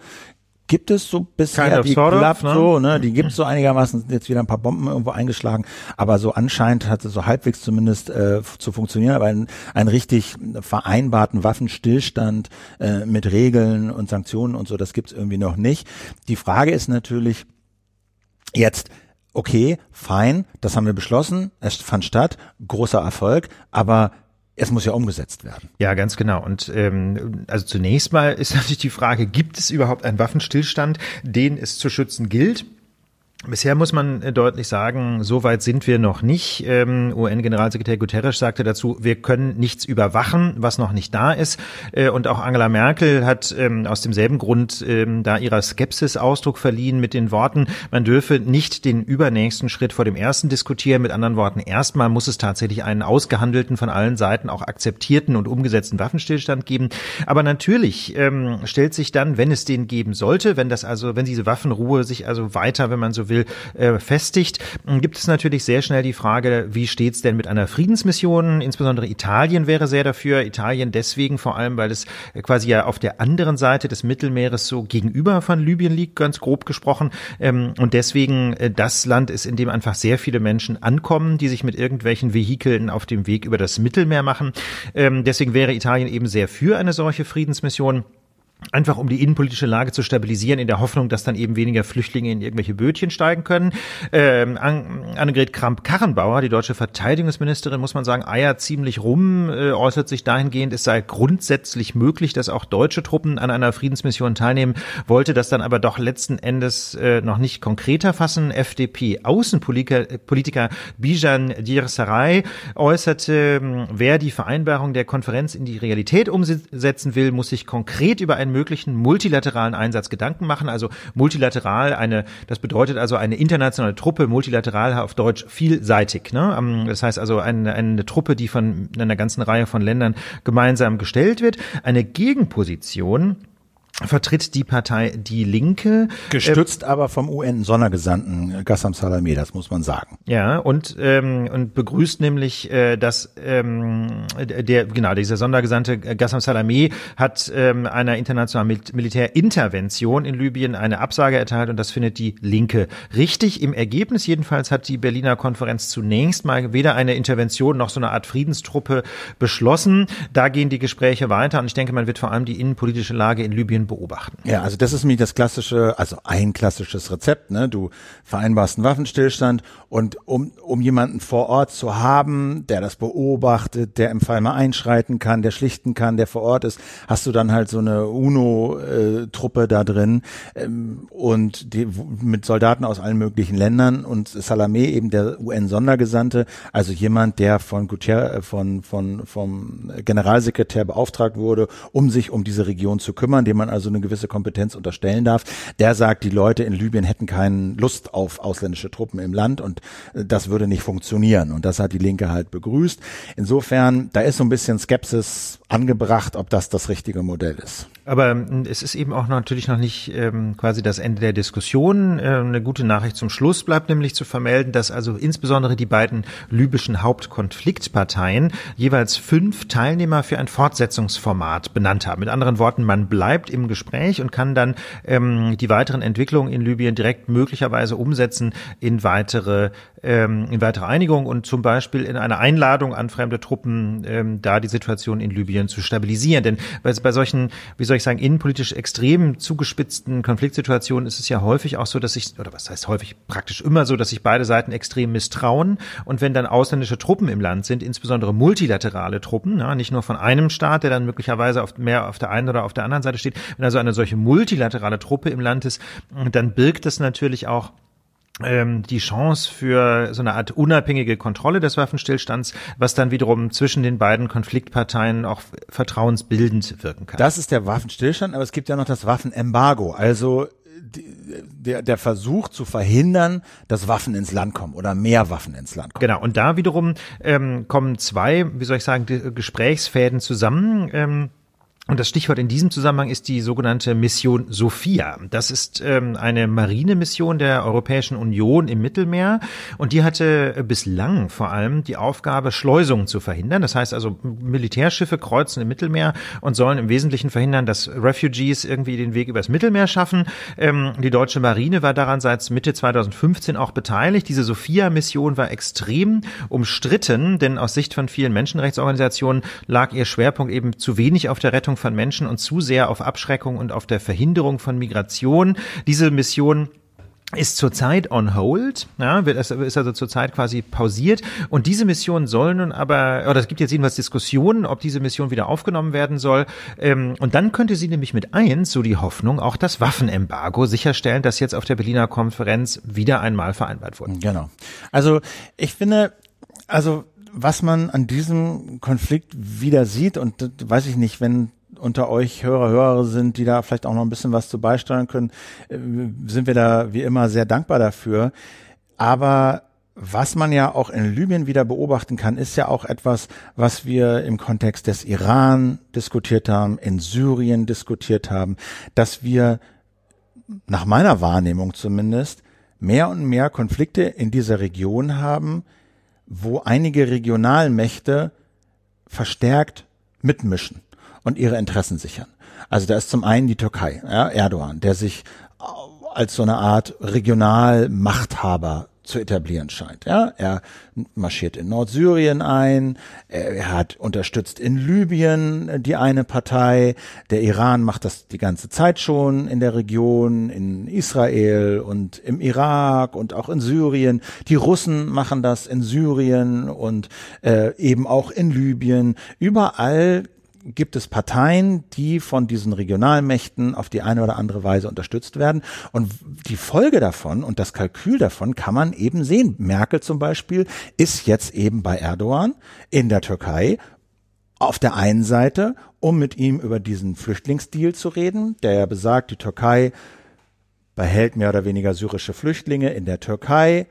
gibt es so bisher, die klappt ne? so, ne? Die gibt es so einigermaßen, jetzt wieder ein paar Bomben irgendwo eingeschlagen, aber so anscheinend hat es so halbwegs zumindest äh, zu funktionieren, aber einen, einen richtig vereinbarten Waffenstillstand äh, mit Regeln und Sanktionen und so, das gibt es irgendwie noch nicht. Die Frage ist natürlich jetzt, okay, fein, das haben wir beschlossen, es fand statt, großer Erfolg, aber es muss ja umgesetzt werden. Ja, ganz genau. Und ähm, also zunächst mal ist natürlich die Frage, gibt es überhaupt einen Waffenstillstand, den es zu schützen gilt? Bisher muss man äh, deutlich sagen, so weit sind wir noch nicht. Ähm, UN-Generalsekretär Guterres sagte dazu, wir können nichts überwachen, was noch nicht da ist. Äh, und auch Angela Merkel hat ähm, aus demselben Grund ähm, da ihrer Skepsis Ausdruck verliehen mit den Worten, man dürfe nicht den übernächsten Schritt vor dem ersten diskutieren. Mit anderen Worten, erstmal muss es tatsächlich einen ausgehandelten, von allen Seiten auch akzeptierten und umgesetzten Waffenstillstand geben. Aber natürlich ähm, stellt sich dann, wenn es den geben sollte, wenn das also, wenn diese Waffenruhe sich also weiter, wenn man so will, äh, festigt, gibt es natürlich sehr schnell die Frage, wie steht's denn mit einer Friedensmission? Insbesondere Italien wäre sehr dafür. Italien deswegen vor allem, weil es quasi ja auf der anderen Seite des Mittelmeeres so gegenüber von Libyen liegt, ganz grob gesprochen. Ähm, und deswegen äh, das Land ist, in dem einfach sehr viele Menschen ankommen, die sich mit irgendwelchen Vehikeln auf dem Weg über das Mittelmeer machen. Ähm, deswegen wäre Italien eben sehr für eine solche Friedensmission. Einfach um die innenpolitische Lage zu stabilisieren, in der Hoffnung, dass dann eben weniger Flüchtlinge in irgendwelche Bötchen steigen können. Ähm, Annegret Kramp-Karrenbauer, die deutsche Verteidigungsministerin, muss man sagen, eiert ziemlich rum, äh, äußert sich dahingehend, es sei grundsätzlich möglich, dass auch deutsche Truppen an einer Friedensmission teilnehmen, wollte das dann aber doch letzten Endes äh, noch nicht konkreter fassen. FDP-Außenpolitiker Bijan Dirsaray äußerte, wer die Vereinbarung der Konferenz in die Realität umsetzen will, muss sich konkret über ein einen möglichen multilateralen Einsatz Gedanken machen. Also multilateral eine, das bedeutet also eine internationale Truppe, multilateral auf Deutsch vielseitig. Ne? Ähm, das heißt also eine, eine Truppe, die von einer ganzen Reihe von Ländern gemeinsam gestellt wird. Eine Gegenposition vertritt die Partei Die Linke. Gestützt äh, aber vom UN-Sondergesandten Gassam Salameh, das muss man sagen. Ja, und, ähm, und begrüßt nämlich, äh, dass ähm, der, genau, dieser Sondergesandte Gassam Salameh hat ähm, einer internationalen Mil Militärintervention in Libyen eine Absage erteilt und das findet die Linke richtig. Im Ergebnis jedenfalls hat die Berliner Konferenz zunächst mal weder eine Intervention noch so eine Art Friedenstruppe beschlossen. Da gehen die Gespräche weiter und ich denke, man wird vor allem die innenpolitische Lage in Libyen beobachten. Ja, also das ist mir das klassische, also ein klassisches Rezept. Ne? Du vereinbarst einen Waffenstillstand und um, um jemanden vor Ort zu haben, der das beobachtet, der im Fall mal einschreiten kann, der schlichten kann, der vor Ort ist, hast du dann halt so eine UNO-Truppe da drin ähm, und die, mit Soldaten aus allen möglichen Ländern und Salamé eben der UN-Sondergesandte, also jemand, der von Gutierrez, äh, von, von, vom Generalsekretär beauftragt wurde, um sich um diese Region zu kümmern, dem man also eine gewisse Kompetenz unterstellen darf, der sagt, die Leute in Libyen hätten keine Lust auf ausländische Truppen im Land und äh, das würde nicht funktionieren. Und das hat die Linke halt begrüßt. Insofern, da ist so ein bisschen Skepsis angebracht, ob das das richtige Modell ist. Aber hm, es ist eben auch natürlich noch nicht ähm, quasi das Ende der Diskussion. Äh, eine gute Nachricht zum Schluss bleibt nämlich zu vermelden, dass also insbesondere die beiden libyschen Hauptkonfliktparteien jeweils fünf Teilnehmer für ein Fortsetzungsformat benannt haben. Mit anderen Worten, man bleibt im Gespräch und kann dann ähm, die weiteren Entwicklungen in Libyen direkt möglicherweise umsetzen in weitere ähm, in weitere Einigung und zum Beispiel in eine Einladung an fremde Truppen, ähm, da die Situation in Libyen zu stabilisieren. Denn bei, bei solchen, wie soll ich sagen, innenpolitisch extrem zugespitzten Konfliktsituationen ist es ja häufig auch so, dass sich, oder was heißt häufig, praktisch immer so, dass sich beide Seiten extrem misstrauen. Und wenn dann ausländische Truppen im Land sind, insbesondere multilaterale Truppen, ja, nicht nur von einem Staat, der dann möglicherweise auf, mehr auf der einen oder auf der anderen Seite steht, wenn also eine solche multilaterale Truppe im Land ist, dann birgt das natürlich auch die Chance für so eine Art unabhängige Kontrolle des Waffenstillstands, was dann wiederum zwischen den beiden Konfliktparteien auch vertrauensbildend wirken kann. Das ist der Waffenstillstand, aber es gibt ja noch das Waffenembargo, also der, der Versuch zu verhindern, dass Waffen ins Land kommen oder mehr Waffen ins Land kommen. Genau, und da wiederum ähm, kommen zwei, wie soll ich sagen, Gesprächsfäden zusammen. Ähm, und das Stichwort in diesem Zusammenhang ist die sogenannte Mission Sophia. Das ist ähm, eine Marinemission der Europäischen Union im Mittelmeer und die hatte bislang vor allem die Aufgabe, Schleusungen zu verhindern. Das heißt also, Militärschiffe kreuzen im Mittelmeer und sollen im Wesentlichen verhindern, dass Refugees irgendwie den Weg übers Mittelmeer schaffen. Ähm, die deutsche Marine war daran seit Mitte 2015 auch beteiligt. Diese Sophia-Mission war extrem umstritten, denn aus Sicht von vielen Menschenrechtsorganisationen lag ihr Schwerpunkt eben zu wenig auf der Rettung von Menschen und zu sehr auf Abschreckung und auf der Verhinderung von Migration. Diese Mission ist zurzeit on hold, ja, ist also zurzeit quasi pausiert und diese Mission soll nun aber, oder es gibt jetzt jedenfalls Diskussionen, ob diese Mission wieder aufgenommen werden soll ähm, und dann könnte sie nämlich mit eins, so die Hoffnung, auch das Waffenembargo sicherstellen, das jetzt auf der Berliner Konferenz wieder einmal vereinbart wurde. Genau. Also ich finde, also was man an diesem Konflikt wieder sieht und weiß ich nicht, wenn unter euch Hörer, Hörer sind, die da vielleicht auch noch ein bisschen was zu beisteuern können, äh, sind wir da wie immer sehr dankbar dafür. Aber was man ja auch in Libyen wieder beobachten kann, ist ja auch etwas, was wir im Kontext des Iran diskutiert haben, in Syrien diskutiert haben, dass wir nach meiner Wahrnehmung zumindest mehr und mehr Konflikte in dieser Region haben, wo einige Regionalmächte verstärkt mitmischen und ihre Interessen sichern. Also da ist zum einen die Türkei, ja, Erdogan, der sich als so eine Art Regionalmachthaber zu etablieren scheint. Ja, er marschiert in Nordsyrien ein, er hat unterstützt in Libyen die eine Partei, der Iran macht das die ganze Zeit schon in der Region, in Israel und im Irak und auch in Syrien. Die Russen machen das in Syrien und äh, eben auch in Libyen. Überall gibt es Parteien, die von diesen Regionalmächten auf die eine oder andere Weise unterstützt werden. Und die Folge davon und das Kalkül davon kann man eben sehen. Merkel zum Beispiel ist jetzt eben bei Erdogan in der Türkei auf der einen Seite, um mit ihm über diesen Flüchtlingsdeal zu reden, der ja besagt, die Türkei behält mehr oder weniger syrische Flüchtlinge in der Türkei.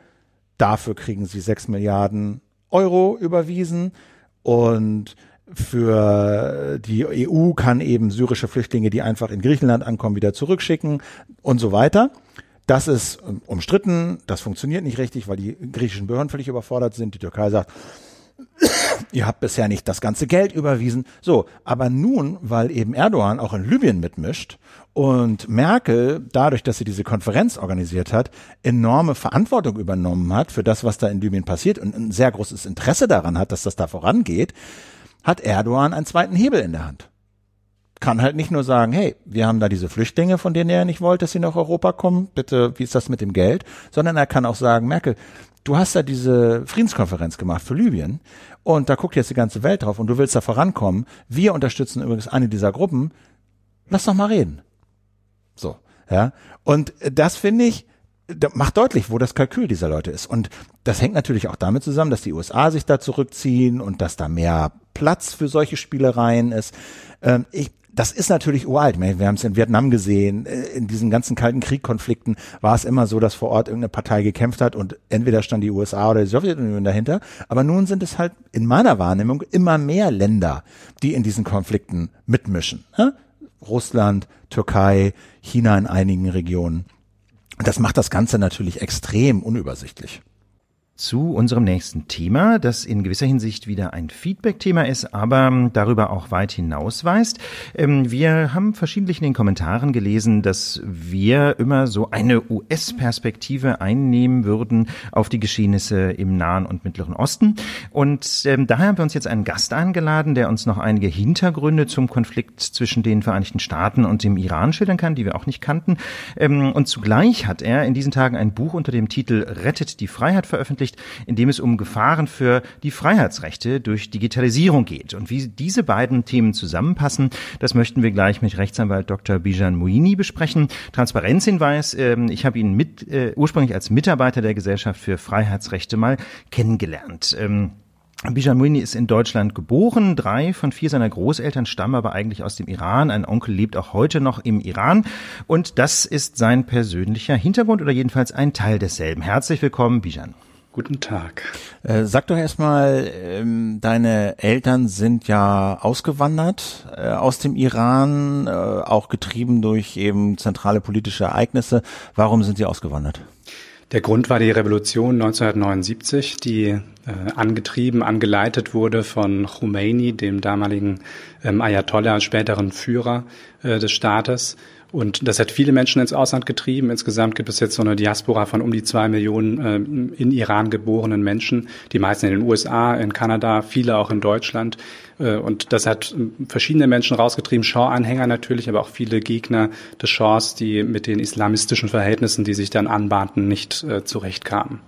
Dafür kriegen sie sechs Milliarden Euro überwiesen und für die EU kann eben syrische Flüchtlinge, die einfach in Griechenland ankommen, wieder zurückschicken und so weiter. Das ist umstritten, das funktioniert nicht richtig, weil die griechischen Behörden völlig überfordert sind. Die Türkei sagt, ihr habt bisher nicht das ganze Geld überwiesen. So, aber nun, weil eben Erdogan auch in Libyen mitmischt und Merkel, dadurch, dass sie diese Konferenz organisiert hat, enorme Verantwortung übernommen hat für das, was da in Libyen passiert und ein sehr großes Interesse daran hat, dass das da vorangeht, hat Erdogan einen zweiten Hebel in der Hand. Kann halt nicht nur sagen, hey, wir haben da diese Flüchtlinge, von denen er nicht wollte, dass sie nach Europa kommen, bitte, wie ist das mit dem Geld? Sondern er kann auch sagen, Merkel, du hast da diese Friedenskonferenz gemacht für Libyen und da guckt jetzt die ganze Welt drauf und du willst da vorankommen. Wir unterstützen übrigens eine dieser Gruppen. Lass doch mal reden. So, ja. Und das finde ich, macht deutlich, wo das Kalkül dieser Leute ist. Und das hängt natürlich auch damit zusammen, dass die USA sich da zurückziehen und dass da mehr Platz für solche Spielereien ist. Ähm, ich, das ist natürlich uralt. Wir haben es in Vietnam gesehen. Äh, in diesen ganzen kalten Kriegkonflikten war es immer so, dass vor Ort irgendeine Partei gekämpft hat und entweder stand die USA oder die Sowjetunion dahinter. Aber nun sind es halt in meiner Wahrnehmung immer mehr Länder, die in diesen Konflikten mitmischen. Russland, Türkei, China in einigen Regionen. Das macht das Ganze natürlich extrem unübersichtlich zu unserem nächsten Thema, das in gewisser Hinsicht wieder ein Feedback-Thema ist, aber darüber auch weit hinausweist. Ähm, wir haben verschiedentlich in den Kommentaren gelesen, dass wir immer so eine US-Perspektive einnehmen würden auf die Geschehnisse im Nahen und Mittleren Osten. Und ähm, daher haben wir uns jetzt einen Gast eingeladen, der uns noch einige Hintergründe zum Konflikt zwischen den Vereinigten Staaten und dem Iran schildern kann, die wir auch nicht kannten. Ähm, und zugleich hat er in diesen Tagen ein Buch unter dem Titel Rettet die Freiheit veröffentlicht veröffentlicht, in dem es um Gefahren für die Freiheitsrechte durch Digitalisierung geht. Und wie diese beiden Themen zusammenpassen, das möchten wir gleich mit Rechtsanwalt Dr. Bijan Mouini besprechen. Transparenzhinweis, ähm, ich habe ihn mit, äh, ursprünglich als Mitarbeiter der Gesellschaft für Freiheitsrechte mal kennengelernt. Ähm, Bijan Mouini ist in Deutschland geboren. Drei von vier seiner Großeltern stammen aber eigentlich aus dem Iran. Ein Onkel lebt auch heute noch im Iran. Und das ist sein persönlicher Hintergrund oder jedenfalls ein Teil desselben. Herzlich willkommen, Bijan. Guten Tag. Äh, sag doch erstmal, ähm, deine Eltern sind ja ausgewandert äh, aus dem Iran, äh, auch getrieben durch eben zentrale politische Ereignisse. Warum sind sie ausgewandert? Der Grund war die Revolution 1979, die äh, angetrieben, angeleitet wurde von Khomeini, dem damaligen ähm, Ayatollah, späteren Führer äh, des Staates. Und das hat viele Menschen ins Ausland getrieben. Insgesamt gibt es jetzt so eine Diaspora von um die zwei Millionen äh, in Iran geborenen Menschen, die meisten in den USA, in Kanada, viele auch in Deutschland. Äh, und das hat äh, verschiedene Menschen rausgetrieben, Shaw-Anhänger natürlich, aber auch viele Gegner des Shaws, die mit den islamistischen Verhältnissen, die sich dann anbahnten, nicht zurechtkamen.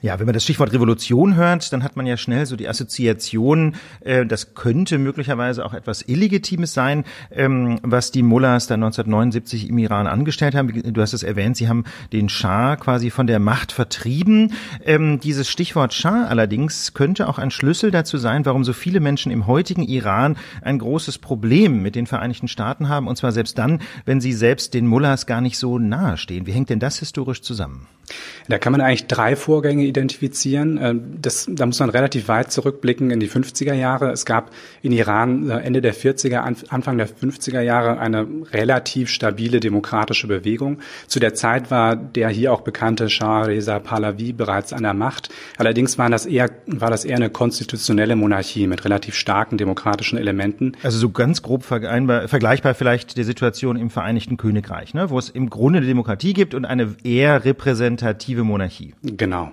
Ja, wenn man das Stichwort Revolution hört, dann hat man ja schnell so die Assoziation, äh, das könnte möglicherweise auch etwas Illegitimes sein, ähm, was die Mullahs da 1979 im Iran angestellt haben. Du hast es erwähnt, sie haben den Schah quasi von der Macht vertrieben. Ähm, dieses Stichwort Schah allerdings könnte auch ein Schlüssel dazu sein, warum so viele Menschen im heutigen Iran ein großes Problem mit den Vereinigten Staaten haben, und zwar selbst dann, wenn sie selbst den Mullahs gar nicht so nahe stehen. Wie hängt denn das historisch zusammen? Da kann man eigentlich drei Vorgänge identifizieren. Ähm, das, da muss man relativ weit zurückblicken in die 50er Jahre. Es gab in Iran äh, Ende der 40er, Anfang der 50er Jahre eine relativ stabile demokratische Bewegung. Zu der Zeit war der hier auch bekannte Shah Reza Pahlavi bereits an der Macht. Allerdings war das eher, war das eher eine konstitutionelle Monarchie mit relativ starken demokratischen Elementen. Also so ganz grob vergleichbar vielleicht der Situation im Vereinigten Königreich, ne? wo es im Grunde eine Demokratie gibt und eine eher repräsentative repräsentative Monarchie. Genau.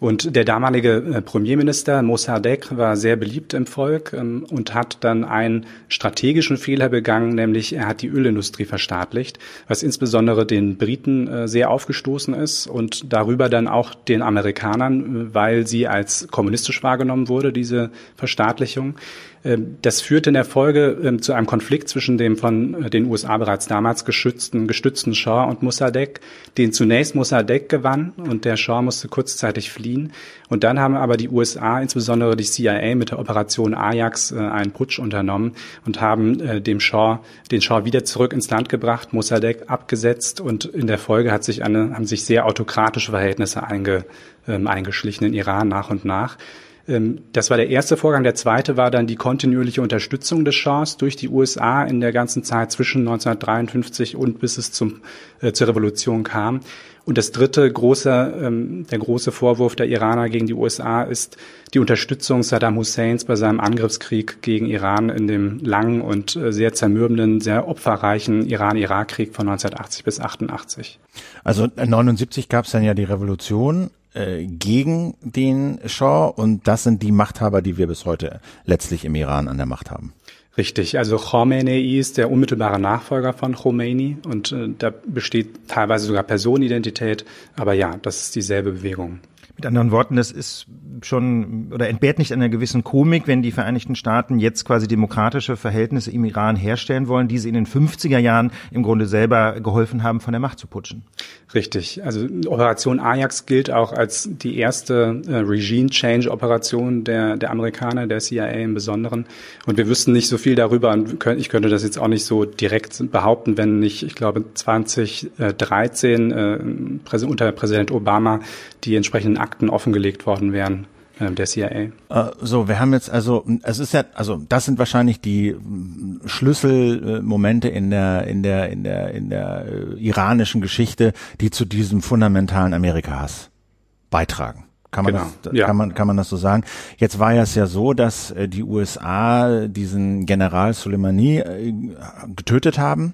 Und der damalige äh, Premierminister Mossadegh war sehr beliebt im Volk ähm, und hat dann einen strategischen Fehler begangen, nämlich er hat die Ölindustrie verstaatlicht, was insbesondere den Briten äh, sehr aufgestoßen ist und darüber dann auch den Amerikanern, äh, weil sie als kommunistisch wahrgenommen wurde, diese Verstaatlichung. Das führte in der Folge ähm, zu einem Konflikt zwischen dem von den USA bereits damals geschützten, gestützten Shah und Mossadegh, den zunächst Mossadegh gewann und der Shah musste kurzzeitig fliehen. Und dann haben aber die USA, insbesondere die CIA mit der Operation Ajax, äh, einen Putsch unternommen und haben äh, dem Shah, den Shah wieder zurück ins Land gebracht, Mossadegh abgesetzt und in der Folge hat sich eine, haben sich sehr autokratische Verhältnisse einge, ähm, eingeschlichen in Iran nach und nach. Ähm, das war der erste Vorgang. Der zweite war dann die kontinuierliche Unterstützung des Shahs durch die USA in der ganzen Zeit zwischen 1953 und bis es zum, äh, zur Revolution kam. Und das dritte große, ähm, der große Vorwurf der Iraner gegen die USA ist die Unterstützung Saddam Husseins bei seinem Angriffskrieg gegen Iran in dem langen und äh, sehr zermürbenden, sehr opferreichen Iran-Irak-Krieg von 1980 bis 88. Also 79 gab es dann ja die Revolution äh, gegen den Shah und das sind die Machthaber, die wir bis heute letztlich im Iran an der Macht haben. Richtig, also Khomeini ist der unmittelbare Nachfolger von Khomeini und äh, da besteht teilweise sogar Personenidentität, aber ja, das ist dieselbe Bewegung. Mit anderen Worten, das ist schon oder entbehrt nicht einer gewissen Komik, wenn die Vereinigten Staaten jetzt quasi demokratische Verhältnisse im Iran herstellen wollen, die sie in den 50er Jahren im Grunde selber geholfen haben, von der Macht zu putschen. Richtig. Also Operation Ajax gilt auch als die erste äh, Regime-Change-Operation der, der Amerikaner, der CIA im Besonderen. Und wir wüssten nicht so viel darüber ich könnte das jetzt auch nicht so direkt behaupten, wenn nicht, ich glaube, 2013 äh, unter Präsident Obama die entsprechenden offengelegt worden wären äh, der CIA. Äh, so, wir haben jetzt also, es ist ja, also das sind wahrscheinlich die mm, Schlüsselmomente in der in der in der in der äh, iranischen Geschichte, die zu diesem fundamentalen Amerika-Hass beitragen. Kann man, genau. das, ja. kann man kann man das so sagen? Jetzt war ja es ja so, dass die USA diesen General Soleimani getötet haben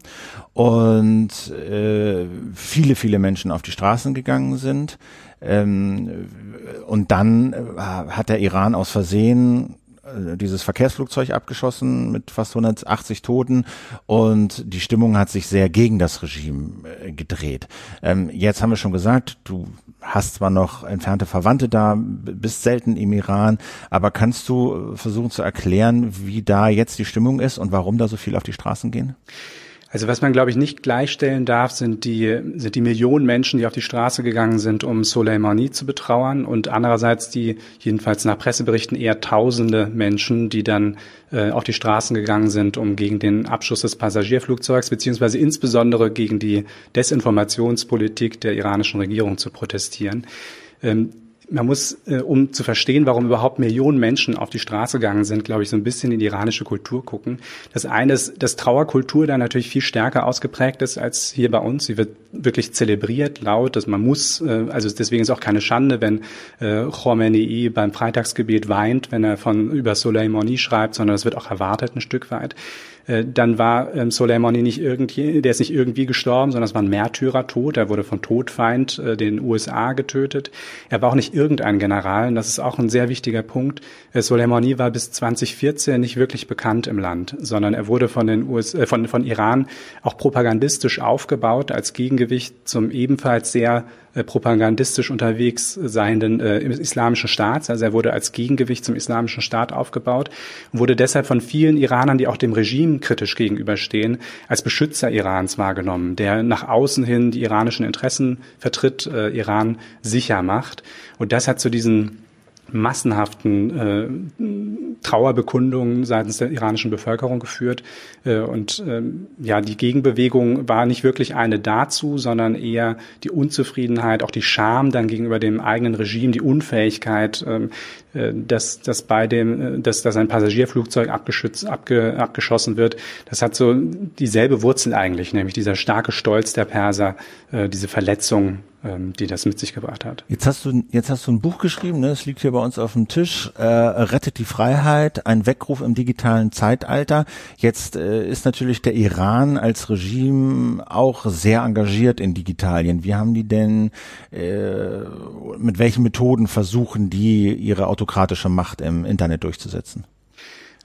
und äh, viele viele Menschen auf die Straßen gegangen sind. Ähm, und dann äh, hat der Iran aus Versehen äh, dieses Verkehrsflugzeug abgeschossen mit fast 180 Toten und die Stimmung hat sich sehr gegen das Regime äh, gedreht. Ähm, jetzt haben wir schon gesagt, du hast zwar noch entfernte Verwandte da, bist selten im Iran, aber kannst du versuchen zu erklären, wie da jetzt die Stimmung ist und warum da so viel auf die Straßen gehen? Also was man, glaube ich, nicht gleichstellen darf, sind die, sind die Millionen Menschen, die auf die Straße gegangen sind, um Soleimani zu betrauern und andererseits die, jedenfalls nach Presseberichten, eher tausende Menschen, die dann äh, auf die Straßen gegangen sind, um gegen den Abschuss des Passagierflugzeugs beziehungsweise insbesondere gegen die Desinformationspolitik der iranischen Regierung zu protestieren. Ähm, man muss, äh, um zu verstehen, warum überhaupt Millionen Menschen auf die Straße gegangen sind, glaube ich, so ein bisschen in die iranische Kultur gucken. Das eine ist, dass Trauerkultur da natürlich viel stärker ausgeprägt ist als hier bei uns. Sie wird wirklich zelebriert, laut, dass man muss, äh, also deswegen ist auch keine Schande, wenn äh, Khomeini beim Freitagsgebet weint, wenn er von über Soleimani schreibt, sondern es wird auch erwartet ein Stück weit. Äh, dann war ähm, Soleimani nicht irgendwie, der ist nicht irgendwie gestorben, sondern es war ein Märtyrertod. Er wurde von Todfeind äh, den USA getötet. Er war auch nicht irgendein General. Und das ist auch ein sehr wichtiger Punkt. Äh, Soleimani war bis 2014 nicht wirklich bekannt im Land, sondern er wurde von den US, äh, von, von Iran auch propagandistisch aufgebaut als Gegengewicht zum ebenfalls sehr äh, propagandistisch unterwegs seienden äh, islamischen Staats. Also er wurde als Gegengewicht zum islamischen Staat aufgebaut wurde deshalb von vielen Iranern, die auch dem Regime kritisch gegenüberstehen, als Beschützer Irans wahrgenommen, der nach außen hin die iranischen Interessen vertritt, äh, Iran sicher macht. Und das hat zu diesen massenhaften äh, Trauerbekundungen seitens der iranischen Bevölkerung geführt. Äh, und ähm, ja, die Gegenbewegung war nicht wirklich eine dazu, sondern eher die Unzufriedenheit, auch die Scham dann gegenüber dem eigenen Regime, die Unfähigkeit, ähm, äh, dass, dass bei dem, äh, dass, dass ein Passagierflugzeug abgeschützt, abge, abgeschossen wird. Das hat so dieselbe Wurzel eigentlich, nämlich dieser starke Stolz der Perser, äh, diese Verletzung ähm, die das mit sich gebracht hat. Jetzt hast du jetzt hast du ein Buch geschrieben, ne? Es liegt hier bei uns auf dem Tisch. Äh, Rettet die Freiheit, ein Weckruf im digitalen Zeitalter. Jetzt äh, ist natürlich der Iran als Regime auch sehr engagiert in Digitalien. Wie haben die denn äh, mit welchen Methoden versuchen die ihre autokratische Macht im Internet durchzusetzen?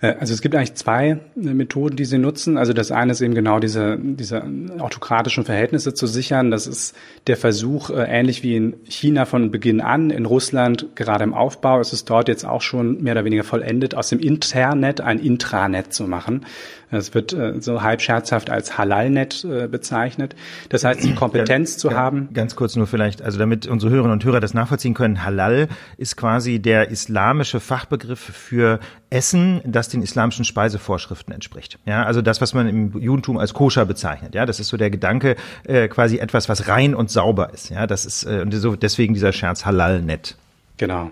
Äh, also es gibt eigentlich zwei äh, Methoden, die sie nutzen. Also das eine ist eben genau diese, diese autokratischen Verhältnisse zu sichern. Das ist der Versuch, äh, ähnlich wie in China von Beginn an, in Russland gerade im Aufbau, ist es dort jetzt auch schon mehr oder weniger vollendet, aus dem Internet ein Intranet zu machen. Es wird äh, so halb scherzhaft als Halalnet äh, bezeichnet. Das heißt, die Kompetenz zu haben. Ganz kurz nur vielleicht, also damit unsere Hörerinnen und Hörer das nachvollziehen können, Halal ist quasi der islamische Fachbegriff für Essen, das den islamischen Speisevorschriften entspricht. Ja, also das, was man im Judentum als koscher bezeichnet. Ja, das ist so der Gedanke, äh, quasi etwas, was rein und sauber ist. Ja, das ist äh, und so deswegen dieser Scherz Halal-Net. Genau.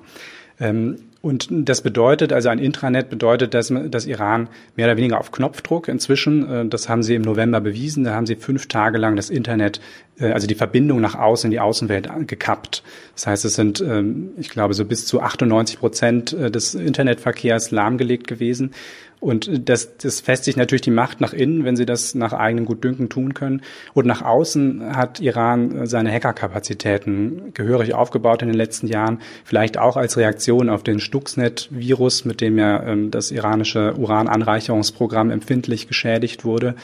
Ähm, und das bedeutet, also ein Intranet bedeutet, dass, dass Iran mehr oder weniger auf Knopfdruck inzwischen, äh, das haben sie im November bewiesen, da haben sie fünf Tage lang das Internet, äh, also die Verbindung nach außen in die Außenwelt gekappt. Das heißt, es sind, ähm, ich glaube, so bis zu 98 Prozent äh, des Internetverkehrs lahmgelegt gewesen. Und das, das festigt natürlich die Macht nach innen, wenn sie das nach eigenem Gutdünken tun können. Und nach außen hat Iran seine Hackerkapazitäten gehörig aufgebaut in den letzten Jahren. Vielleicht auch als Reaktion auf den Stuxnet-Virus, mit dem ja ähm, das iranische Urananreicherungsprogramm empfindlich geschädigt wurde.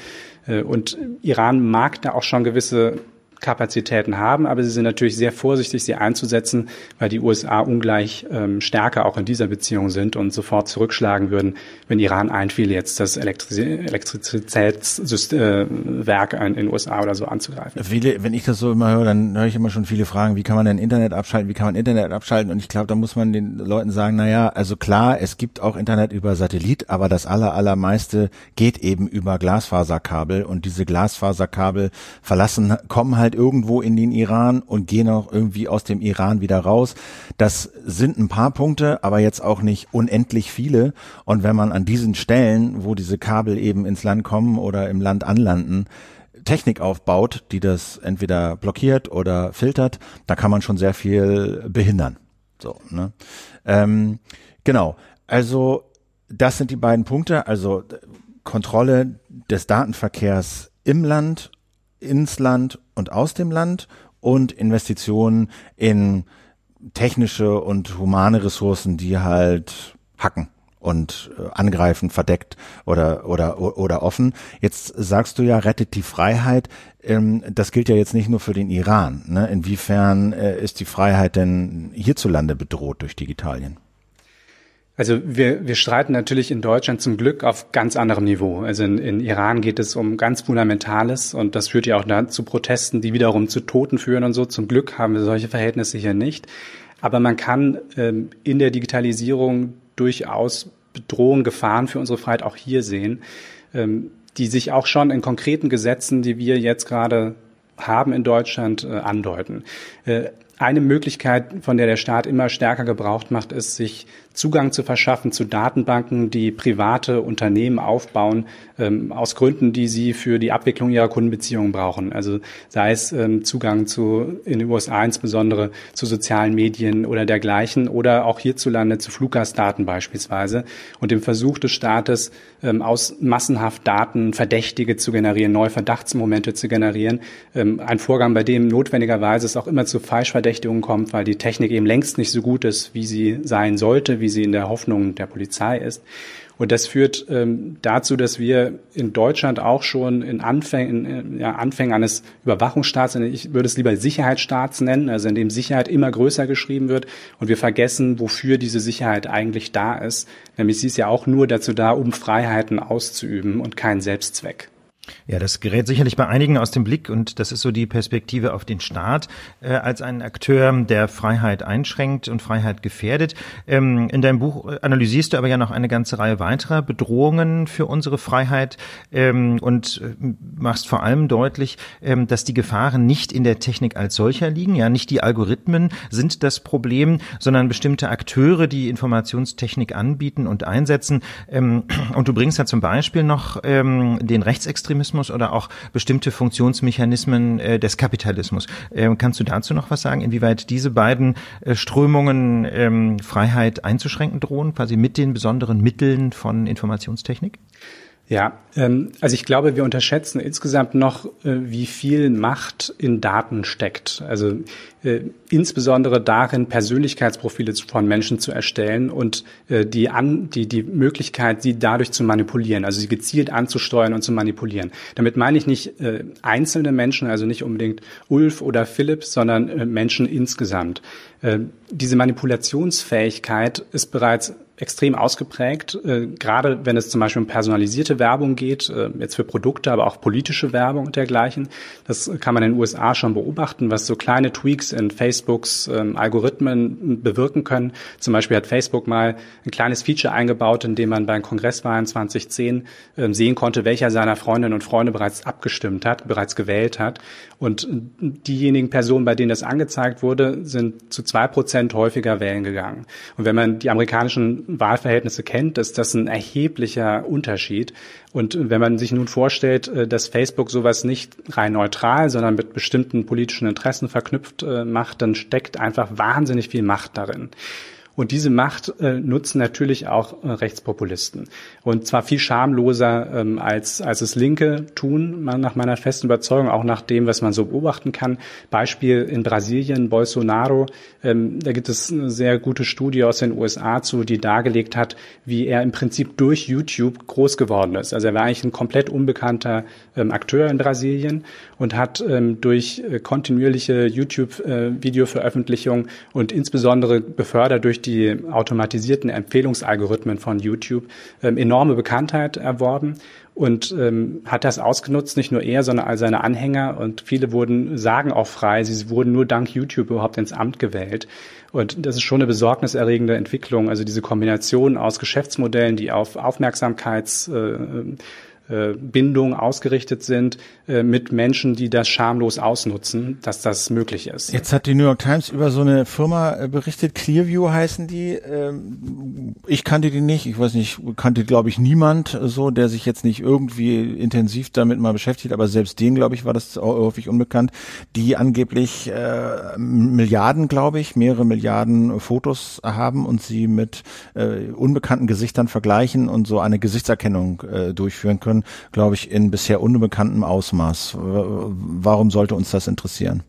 Äh, und Iran mag da auch schon gewisse Kapazitäten haben, aber sie sind natürlich sehr vorsichtig, sie einzusetzen, weil die USA ungleich ähm, stärker auch in dieser Beziehung sind und sofort zurückschlagen würden, wenn Iran einfiel, jetzt das Elektri Elektrizitätswerk in den USA oder so anzugreifen. Viele, wenn ich das so immer höre, dann höre ich immer schon viele Fragen, wie kann man denn Internet abschalten, wie kann man Internet abschalten? Und ich glaube, da muss man den Leuten sagen, na ja, also klar, es gibt auch Internet über Satellit, aber das aller, allermeiste geht eben über Glasfaserkabel und diese Glasfaserkabel verlassen, kommen halt irgendwo in den Iran und gehen auch irgendwie aus dem Iran wieder raus. Das sind ein paar Punkte, aber jetzt auch nicht unendlich viele. Und wenn man an diesen Stellen, wo diese Kabel eben ins Land kommen oder im Land anlanden, Technik aufbaut, die das entweder blockiert oder filtert, da kann man schon sehr viel behindern. So, ne? Ähm, genau. Also das sind die beiden Punkte. Also Kontrolle des Datenverkehrs im Land ins Land und aus dem Land und Investitionen in technische und humane Ressourcen, die halt hacken und äh, angreifen, verdeckt oder oder oder offen. Jetzt sagst du ja, rettet die Freiheit. Ähm, das gilt ja jetzt nicht nur für den Iran. Ne? Inwiefern äh, ist die Freiheit denn hierzulande bedroht durch Digitalien? Also wir, wir streiten natürlich in Deutschland zum Glück auf ganz anderem Niveau. Also in, in Iran geht es um ganz Fundamentales und das führt ja auch zu Protesten, die wiederum zu Toten führen und so. Zum Glück haben wir solche Verhältnisse hier nicht. Aber man kann ähm, in der Digitalisierung durchaus Bedrohungen, Gefahren für unsere Freiheit auch hier sehen, ähm, die sich auch schon in konkreten Gesetzen, die wir jetzt gerade haben in Deutschland, äh, andeuten. Äh, eine Möglichkeit, von der der Staat immer stärker Gebrauch macht, ist, sich Zugang zu verschaffen zu Datenbanken, die private Unternehmen aufbauen, ähm, aus Gründen, die sie für die Abwicklung ihrer Kundenbeziehungen brauchen. Also sei es ähm, Zugang zu, in den USA insbesondere, zu sozialen Medien oder dergleichen oder auch hierzulande zu Fluggastdaten beispielsweise und dem Versuch des Staates, ähm, aus massenhaft Daten Verdächtige zu generieren, neue Verdachtsmomente zu generieren. Ähm, ein Vorgang, bei dem notwendigerweise es auch immer zu Falschverdächtigungen kommt, weil die Technik eben längst nicht so gut ist, wie sie sein sollte, wie sie in der Hoffnung der Polizei ist. Und das führt ähm, dazu, dass wir in Deutschland auch schon in Anfängen, in, ja, Anfängen eines Überwachungsstaats, ich würde es lieber Sicherheitsstaats nennen, also in dem Sicherheit immer größer geschrieben wird und wir vergessen, wofür diese Sicherheit eigentlich da ist. Nämlich sie ist ja auch nur dazu da, um Freiheiten auszuüben und kein Selbstzweck. Ja, das gerät sicherlich bei einigen aus dem Blick und das ist so die Perspektive auf den Staat äh, als einen Akteur, der Freiheit einschränkt und Freiheit gefährdet. Ähm, in deinem Buch analysierst du aber ja noch eine ganze Reihe weiterer Bedrohungen für unsere Freiheit ähm, und äh, machst vor allem deutlich, ähm, dass die Gefahren nicht in der Technik als solcher liegen. Ja, nicht die Algorithmen sind das Problem, sondern bestimmte Akteure, die Informationstechnik anbieten und einsetzen. Ähm, und du bringst ja zum Beispiel noch ähm, den Rechtsextremismus Rechtsextremismus oder auch bestimmte Funktionsmechanismen äh, des Kapitalismus. Ähm, kannst du dazu noch was sagen, inwieweit diese beiden äh, Strömungen ähm, Freiheit einzuschränken drohen, quasi mit den besonderen Mitteln von Informationstechnik? Ja, ähm, also ich glaube, wir unterschätzen insgesamt noch, äh, wie viel Macht in Daten steckt. Also äh, insbesondere darin, Persönlichkeitsprofile von Menschen zu erstellen und äh, die, an, die, die Möglichkeit, sie dadurch zu manipulieren, also sie gezielt anzusteuern und zu manipulieren. Damit meine ich nicht äh, einzelne Menschen, also nicht unbedingt Ulf oder Philipp, sondern äh, Menschen insgesamt. Äh, diese Manipulationsfähigkeit ist bereits extrem ausgeprägt, äh, gerade wenn es zum Beispiel um personalisierte Werbung geht, äh, jetzt für Produkte, aber auch politische Werbung und dergleichen. Das kann man in den USA schon beobachten, was so kleine Tweaks in Facebooks ähm, Algorithmen bewirken können. Zum Beispiel hat Facebook mal ein kleines Feature eingebaut, in dem man bei Kongresswahlen 2010 äh, sehen konnte, welcher seiner Freundinnen und Freunde bereits abgestimmt hat, bereits gewählt hat. Und diejenigen Personen, bei denen das angezeigt wurde, sind zu zwei Prozent häufiger wählen gegangen. Und wenn man die amerikanischen Wahlverhältnisse kennt, ist das ein erheblicher Unterschied. Und wenn man sich nun vorstellt, äh, dass Facebook sowas nicht rein neutral, sondern mit bestimmten politischen Interessen verknüpft äh, macht, dann steckt einfach wahnsinnig viel Macht darin. Und diese Macht äh, nutzen natürlich auch äh, Rechtspopulisten. Und zwar viel schamloser, ähm, als, als es Linke tun, nach meiner festen Überzeugung, auch nach dem, was man so beobachten kann. Beispiel in Brasilien, Bolsonaro. Ähm, da gibt es eine sehr gute Studie aus den USA zu, die dargelegt hat, wie er im Prinzip durch YouTube groß geworden ist. Also er war eigentlich ein komplett unbekannter ähm, Akteur in Brasilien und hat ähm, durch äh, kontinuierliche YouTube-Videoveröffentlichungen äh, und insbesondere befördert durch die automatisierten Empfehlungsalgorithmen von YouTube ähm, enorme Bekanntheit erworben und ähm, hat das ausgenutzt, nicht nur er, sondern all seine Anhänger und viele wurden, sagen auch frei, sie wurden nur dank YouTube überhaupt ins Amt gewählt. Und das ist schon eine besorgniserregende Entwicklung, also diese Kombination aus Geschäftsmodellen, die auf Aufmerksamkeits äh, Bindung ausgerichtet sind äh, mit Menschen, die das schamlos ausnutzen, dass das möglich ist. Jetzt hat die New York Times über so eine Firma äh, berichtet, Clearview heißen die. Ähm, ich kannte die nicht, ich weiß nicht, kannte glaube ich niemand so, der sich jetzt nicht irgendwie intensiv damit mal beschäftigt, aber selbst den glaube ich war das häufig unbekannt, die angeblich äh, Milliarden, glaube ich, mehrere Milliarden Fotos haben und sie mit äh, unbekannten Gesichtern vergleichen und so eine Gesichtserkennung äh, durchführen können glaube ich, in bisher unbekanntem Ausmaß. Warum sollte uns das interessieren?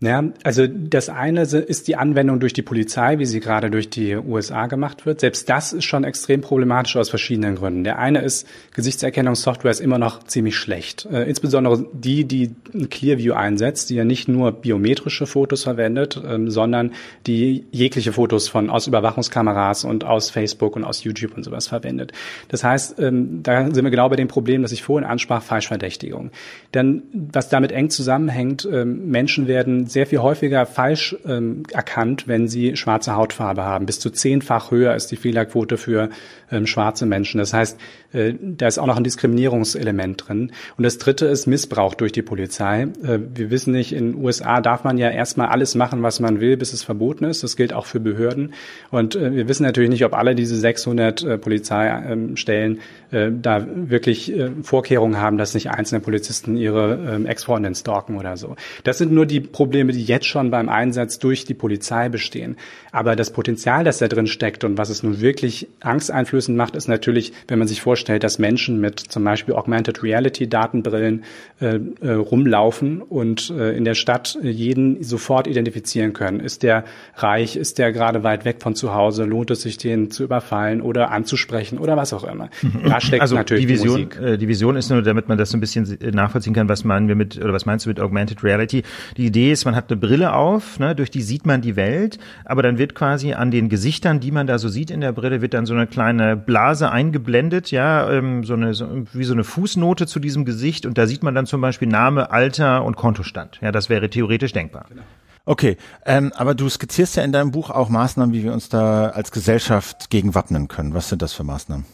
Ja, also das eine ist die Anwendung durch die Polizei, wie sie gerade durch die USA gemacht wird. Selbst das ist schon extrem problematisch aus verschiedenen Gründen. Der eine ist, Gesichtserkennungssoftware ist immer noch ziemlich schlecht. Äh, insbesondere die, die Clearview einsetzt, die ja nicht nur biometrische Fotos verwendet, ähm, sondern die jegliche Fotos von aus Überwachungskameras und aus Facebook und aus YouTube und sowas verwendet. Das heißt, ähm, da sind wir genau bei dem Problem, das ich vorhin ansprach, Falschverdächtigung. Denn was damit eng zusammenhängt, ähm, Menschen werden sehr viel häufiger falsch ähm, erkannt, wenn sie schwarze Hautfarbe haben. Bis zu zehnfach höher ist die Fehlerquote für ähm, schwarze Menschen. Das heißt, äh, da ist auch noch ein Diskriminierungselement drin. Und das dritte ist Missbrauch durch die Polizei. Äh, wir wissen nicht, in USA darf man ja erstmal alles machen, was man will, bis es verboten ist. Das gilt auch für Behörden. Und äh, wir wissen natürlich nicht, ob alle diese 600 äh, Polizeistellen äh, da wirklich äh, Vorkehrungen haben, dass nicht einzelne Polizisten ihre ähm, Ex-Freundin stalken oder so. Das sind nur die Probleme, die jetzt schon beim Einsatz durch die Polizei bestehen. Aber das Potenzial, das da drin steckt und was es nun wirklich angsteinflößend macht, ist natürlich, wenn man sich vorstellt, dass Menschen mit zum Beispiel Augmented Reality Datenbrillen äh, äh, rumlaufen und äh, in der Stadt jeden sofort identifizieren können. Ist der reich? Ist der gerade weit weg von zu Hause? Lohnt es sich, den zu überfallen oder anzusprechen oder was auch immer? Da steckt also natürlich die Vision. Die, äh, die Vision ist nur, damit man das so ein bisschen nachvollziehen kann, was meinen wir mit oder was meinst du mit Augmented Reality? Die Idee ist, man hat eine Brille auf, ne, durch die sieht man die Welt, aber dann wird quasi an den Gesichtern, die man da so sieht in der Brille, wird dann so eine kleine Blase eingeblendet, ja, ähm, so eine, so, wie so eine Fußnote zu diesem Gesicht und da sieht man dann zum Beispiel Name, Alter und Kontostand. Ja, das wäre theoretisch denkbar. Genau. Okay, ähm, aber du skizzierst ja in deinem Buch auch Maßnahmen, wie wir uns da als Gesellschaft gegen wappnen können. Was sind das für Maßnahmen?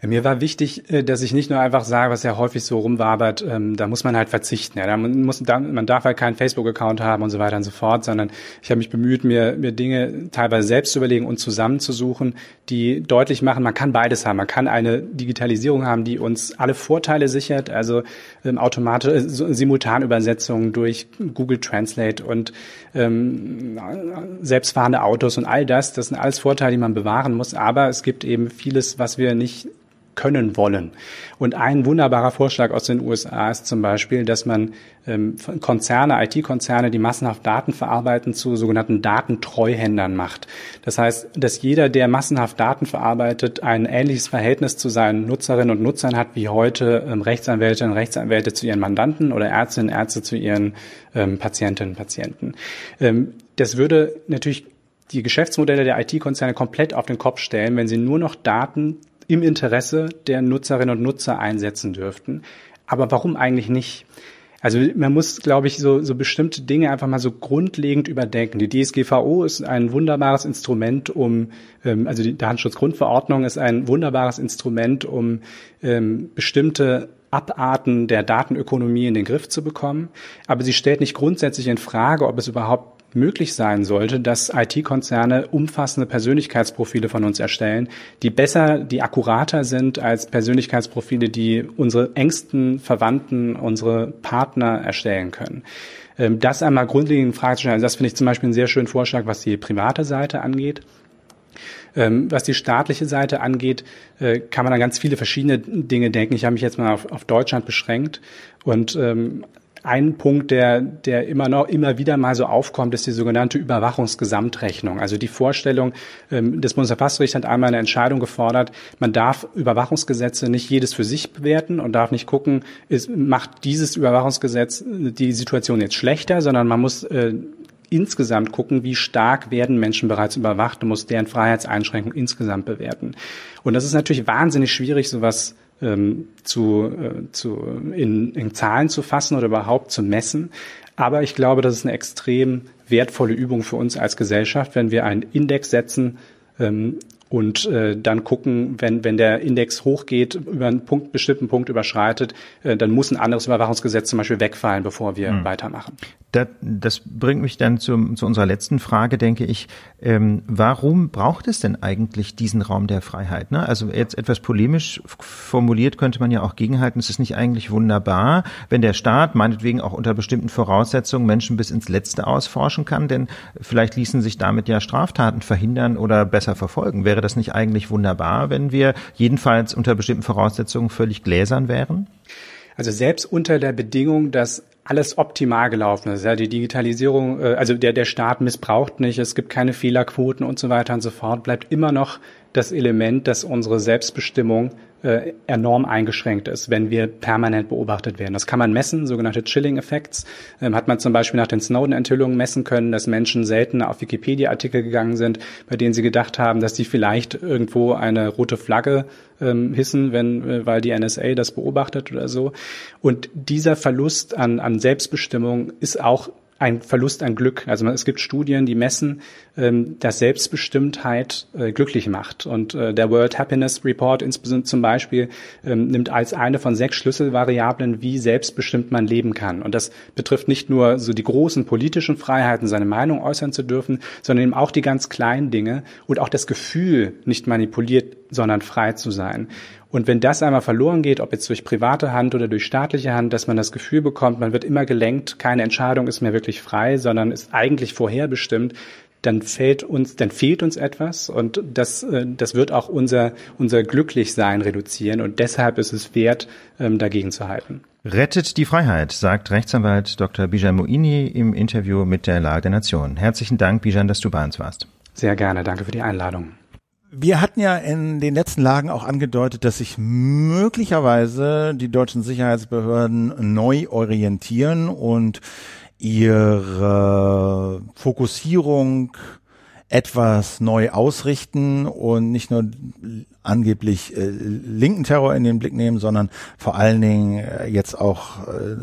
Ja, mir war wichtig, äh, dass ich nicht nur einfach sage, was ja häufig so rumwabert, ähm, da muss man halt verzichten. Ja, da muss, da, man darf halt keinen Facebook-Account haben und so weiter und so fort, sondern ich habe mich bemüht, mir, mir Dinge teilweise selbst zu überlegen und zusammenzusuchen, die deutlich machen, man kann beides haben. Man kann eine Digitalisierung haben, die uns alle Vorteile sichert, also ähm, automatisch äh, Simultanübersetzungen durch Google Translate und ähm, selbstfahrende Autos und all das. Das sind alles Vorteile, die man bewahren muss. Aber es gibt eben vieles, was wir nicht können wollen. Und ein wunderbarer Vorschlag aus den USA ist zum Beispiel, dass man ähm, Konzerne, IT-Konzerne, die massenhaft Daten verarbeiten, zu sogenannten Datentreuhändern macht. Das heißt, dass jeder, der massenhaft Daten verarbeitet, ein ähnliches Verhältnis zu seinen Nutzerinnen und Nutzern hat, wie heute ähm, Rechtsanwältinnen und Rechtsanwälte zu ihren Mandanten oder Ärztinnen und Ärzte zu ihren ähm, Patientinnen und Patienten. Ähm, das würde natürlich die Geschäftsmodelle der IT-Konzerne komplett auf den Kopf stellen, wenn sie nur noch Daten im Interesse der Nutzerinnen und Nutzer einsetzen dürften. Aber warum eigentlich nicht? Also man muss, glaube ich, so, so bestimmte Dinge einfach mal so grundlegend überdenken. Die DSGVO ist ein wunderbares Instrument, um, ähm, also die Datenschutzgrundverordnung ist ein wunderbares Instrument, um ähm, bestimmte Abarten der Datenökonomie in den Griff zu bekommen. Aber sie stellt nicht grundsätzlich in Frage, ob es überhaupt möglich sein sollte, dass IT-Konzerne umfassende Persönlichkeitsprofile von uns erstellen, die besser, die akkurater sind als Persönlichkeitsprofile, die unsere engsten Verwandten, unsere Partner erstellen können. Ähm, das einmal grundlegend Frage zu stellen, das finde ich zum Beispiel einen sehr schönen Vorschlag, was die private Seite angeht. Ähm, was die staatliche Seite angeht, äh, kann man an ganz viele verschiedene Dinge denken. Ich habe mich jetzt mal auf, auf Deutschland beschränkt und ähm, ein Punkt, der, der immer noch, immer wieder mal so aufkommt, ist die sogenannte Überwachungsgesamtrechnung. Also die Vorstellung, ähm, das Bundesverfassungsgericht hat einmal eine Entscheidung gefordert, man darf Überwachungsgesetze nicht jedes für sich bewerten und darf nicht gucken, ist, macht dieses Überwachungsgesetz die Situation jetzt schlechter, sondern man muss äh, insgesamt gucken, wie stark werden Menschen bereits überwacht und muss deren Freiheitseinschränkung insgesamt bewerten. Und das ist natürlich wahnsinnig schwierig, sowas ähm, zu, äh, zu in, in Zahlen zu fassen oder überhaupt zu messen. Aber ich glaube, das ist eine extrem wertvolle Übung für uns als Gesellschaft, wenn wir einen Index setzen ähm, und äh, dann gucken, wenn, wenn der Index hochgeht, über einen Punkt, bestimmten Punkt überschreitet, äh, dann muss ein anderes Überwachungsgesetz zum Beispiel wegfallen, bevor wir hm. weitermachen. Das, das bringt mich dann zu, zu unserer letzten Frage, denke ich. Ähm, warum braucht es denn eigentlich diesen Raum der Freiheit? Ne? Also jetzt etwas polemisch formuliert könnte man ja auch gegenhalten, es ist nicht eigentlich wunderbar, wenn der Staat meinetwegen auch unter bestimmten Voraussetzungen Menschen bis ins Letzte ausforschen kann, denn vielleicht ließen sich damit ja Straftaten verhindern oder besser verfolgen. Wäre das nicht eigentlich wunderbar, wenn wir jedenfalls unter bestimmten Voraussetzungen völlig gläsern wären? Also selbst unter der Bedingung, dass alles optimal gelaufen ist. Ja, die Digitalisierung, äh, also der, der Staat missbraucht nicht, es gibt keine Fehlerquoten und so weiter und so fort, bleibt immer noch das Element, dass unsere Selbstbestimmung äh, enorm eingeschränkt ist, wenn wir permanent beobachtet werden. Das kann man messen, sogenannte Chilling-Effects. Ähm, hat man zum Beispiel nach den Snowden-Enthüllungen messen können, dass Menschen selten auf Wikipedia-Artikel gegangen sind, bei denen sie gedacht haben, dass sie vielleicht irgendwo eine rote Flagge ähm, hissen, wenn, äh, weil die NSA das beobachtet oder so. Und dieser Verlust an, an Selbstbestimmung ist auch ein Verlust an Glück. Also es gibt Studien, die messen, ähm, dass Selbstbestimmtheit äh, glücklich macht. Und äh, der World Happiness Report insbesondere zum Beispiel ähm, nimmt als eine von sechs Schlüsselvariablen, wie selbstbestimmt man leben kann. Und das betrifft nicht nur so die großen politischen Freiheiten, seine Meinung äußern zu dürfen, sondern eben auch die ganz kleinen Dinge und auch das Gefühl, nicht manipuliert, sondern frei zu sein. Und wenn das einmal verloren geht, ob jetzt durch private Hand oder durch staatliche Hand, dass man das Gefühl bekommt, man wird immer gelenkt, keine Entscheidung ist mehr wirklich frei, sondern ist eigentlich vorherbestimmt, dann fehlt uns, dann fehlt uns etwas und das, äh, das wird auch unser, unser Glücklichsein reduzieren und deshalb ist es wert, ähm, dagegen zu halten. Rettet die Freiheit, sagt Rechtsanwalt Dr. Bijan Moini im Interview mit der Lage der Nation. Herzlichen Dank, Bijan, dass du bei uns warst. Sehr gerne, danke für die Einladung. Wir hatten ja in den letzten Lagen auch angedeutet, dass sich möglicherweise die deutschen Sicherheitsbehörden neu orientieren und ihre Fokussierung etwas neu ausrichten und nicht nur angeblich äh, linken Terror in den Blick nehmen, sondern vor allen Dingen äh, jetzt auch äh,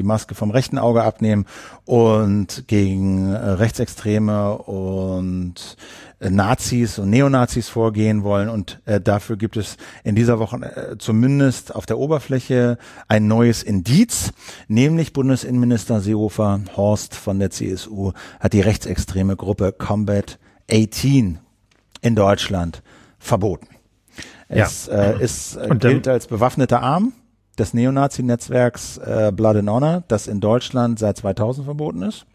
die Maske vom rechten Auge abnehmen und gegen äh, Rechtsextreme und äh, Nazis und Neonazis vorgehen wollen. Und äh, dafür gibt es in dieser Woche äh, zumindest auf der Oberfläche ein neues Indiz, nämlich Bundesinnenminister Seehofer Horst von der CSU hat die rechtsextreme Gruppe Combat 18 in Deutschland verboten. Es ja. äh, ist, äh, gilt als bewaffneter Arm des Neonazi-Netzwerks äh, Blood and Honor, das in Deutschland seit 2000 verboten ist.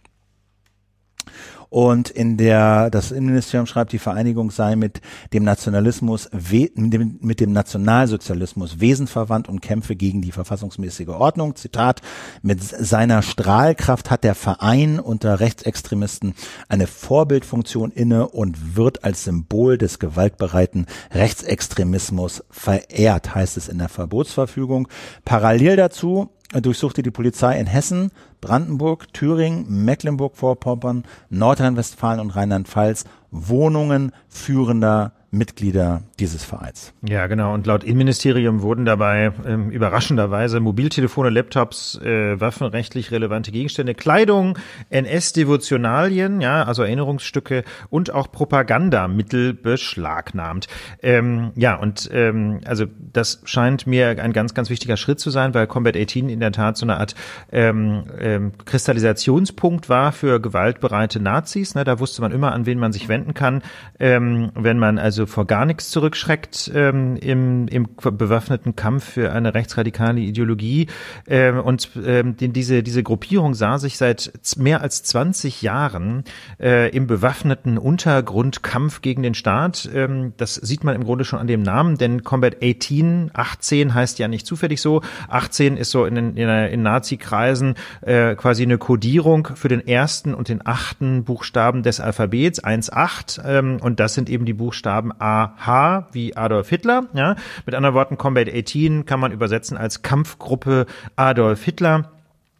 Und in der, das Innenministerium schreibt, die Vereinigung sei mit dem Nationalismus, mit dem, Nationalsozialismus wesenverwandt und kämpfe gegen die verfassungsmäßige Ordnung. Zitat, mit seiner Strahlkraft hat der Verein unter Rechtsextremisten eine Vorbildfunktion inne und wird als Symbol des gewaltbereiten Rechtsextremismus verehrt, heißt es in der Verbotsverfügung. Parallel dazu durchsuchte die Polizei in Hessen, Brandenburg, Thüringen, Mecklenburg-Vorpommern, Nordrhein-Westfalen und Rheinland-Pfalz. Wohnungen führender Mitglieder dieses Vereins. Ja, genau. Und laut Innenministerium wurden dabei ähm, überraschenderweise Mobiltelefone, Laptops, äh, waffenrechtlich relevante Gegenstände, Kleidung, NS-Devotionalien, ja, also Erinnerungsstücke und auch Propagandamittel beschlagnahmt. Ähm, ja, und ähm, also das scheint mir ein ganz, ganz wichtiger Schritt zu sein, weil Combat 18 in der Tat so eine Art ähm, ähm, Kristallisationspunkt war für gewaltbereite Nazis. Ne? Da wusste man immer, an wen man sich wenden kann, ähm, wenn man also vor gar nichts zurückschreckt ähm, im, im bewaffneten Kampf für eine rechtsradikale Ideologie. Ähm, und ähm, diese, diese Gruppierung sah sich seit mehr als 20 Jahren äh, im bewaffneten Untergrundkampf gegen den Staat. Ähm, das sieht man im Grunde schon an dem Namen, denn Combat 18, 18 heißt ja nicht zufällig so. 18 ist so in, in, in Nazi-Kreisen äh, quasi eine Kodierung für den ersten und den achten Buchstaben des Alphabets, 1-8. Ähm, und das sind eben die Buchstaben AH wie Adolf Hitler. Ja? Mit anderen Worten, Combat 18 kann man übersetzen als Kampfgruppe Adolf Hitler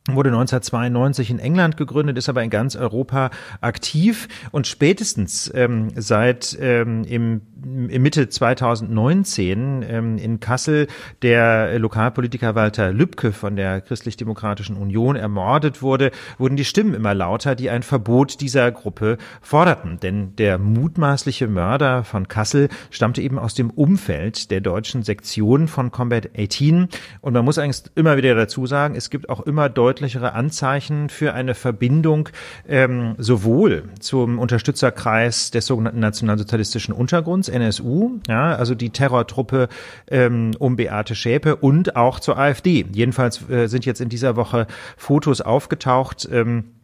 wurde 1992 in England gegründet, ist aber in ganz Europa aktiv und spätestens ähm, seit ähm, im, im Mitte 2019 ähm, in Kassel der Lokalpolitiker Walter Lübcke von der Christlich-Demokratischen Union ermordet wurde, wurden die Stimmen immer lauter, die ein Verbot dieser Gruppe forderten. Denn der mutmaßliche Mörder von Kassel stammte eben aus dem Umfeld der deutschen Sektion von Combat 18 und man muss eigentlich immer wieder dazu sagen, es gibt auch immer deutlich deutlichere Anzeichen für eine Verbindung ähm, sowohl zum Unterstützerkreis des sogenannten nationalsozialistischen Untergrunds, NSU, ja, also die Terrortruppe ähm, um Beate Schäpe und auch zur AfD. Jedenfalls äh, sind jetzt in dieser Woche Fotos aufgetaucht, ähm,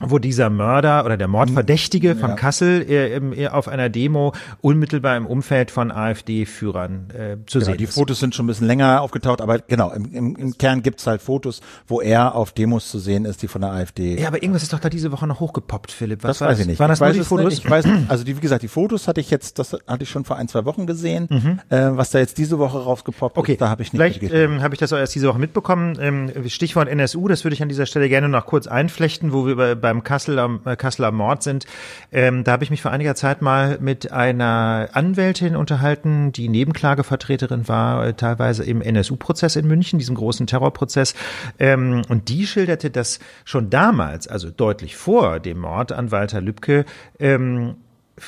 wo dieser Mörder oder der Mordverdächtige von ja. Kassel äh, auf einer Demo unmittelbar im Umfeld von AfD-Führern äh, zu genau, sehen die ist. Die Fotos sind schon ein bisschen länger aufgetaucht, aber genau, im, im, im Kern gibt's halt Fotos, wo er auf Demos zu sehen ist, die von der AfD. Ja, aber irgendwas ist doch da diese Woche noch hochgepoppt, Philipp. Was das weiß ich nicht. Waren das ich nur die Fotos? Nicht. Ich weiß. Also die, wie gesagt, die Fotos hatte ich jetzt, das hatte ich schon vor ein, zwei Wochen gesehen. Mhm. Äh, was da jetzt diese Woche rausgepoppt okay. ist, da habe ich nicht Vielleicht ähm, habe ich das auch erst diese Woche mitbekommen. Ähm, Stichwort NSU, das würde ich an dieser Stelle gerne noch kurz einflechten, wo wir bei, beim Kasseler, äh, Kasseler Mord sind, ähm, da habe ich mich vor einiger Zeit mal mit einer Anwältin unterhalten, die Nebenklagevertreterin war, äh, teilweise im NSU-Prozess in München, diesem großen Terrorprozess. Ähm, und die schilderte, dass schon damals, also deutlich vor dem Mord an Walter Lübcke, ähm,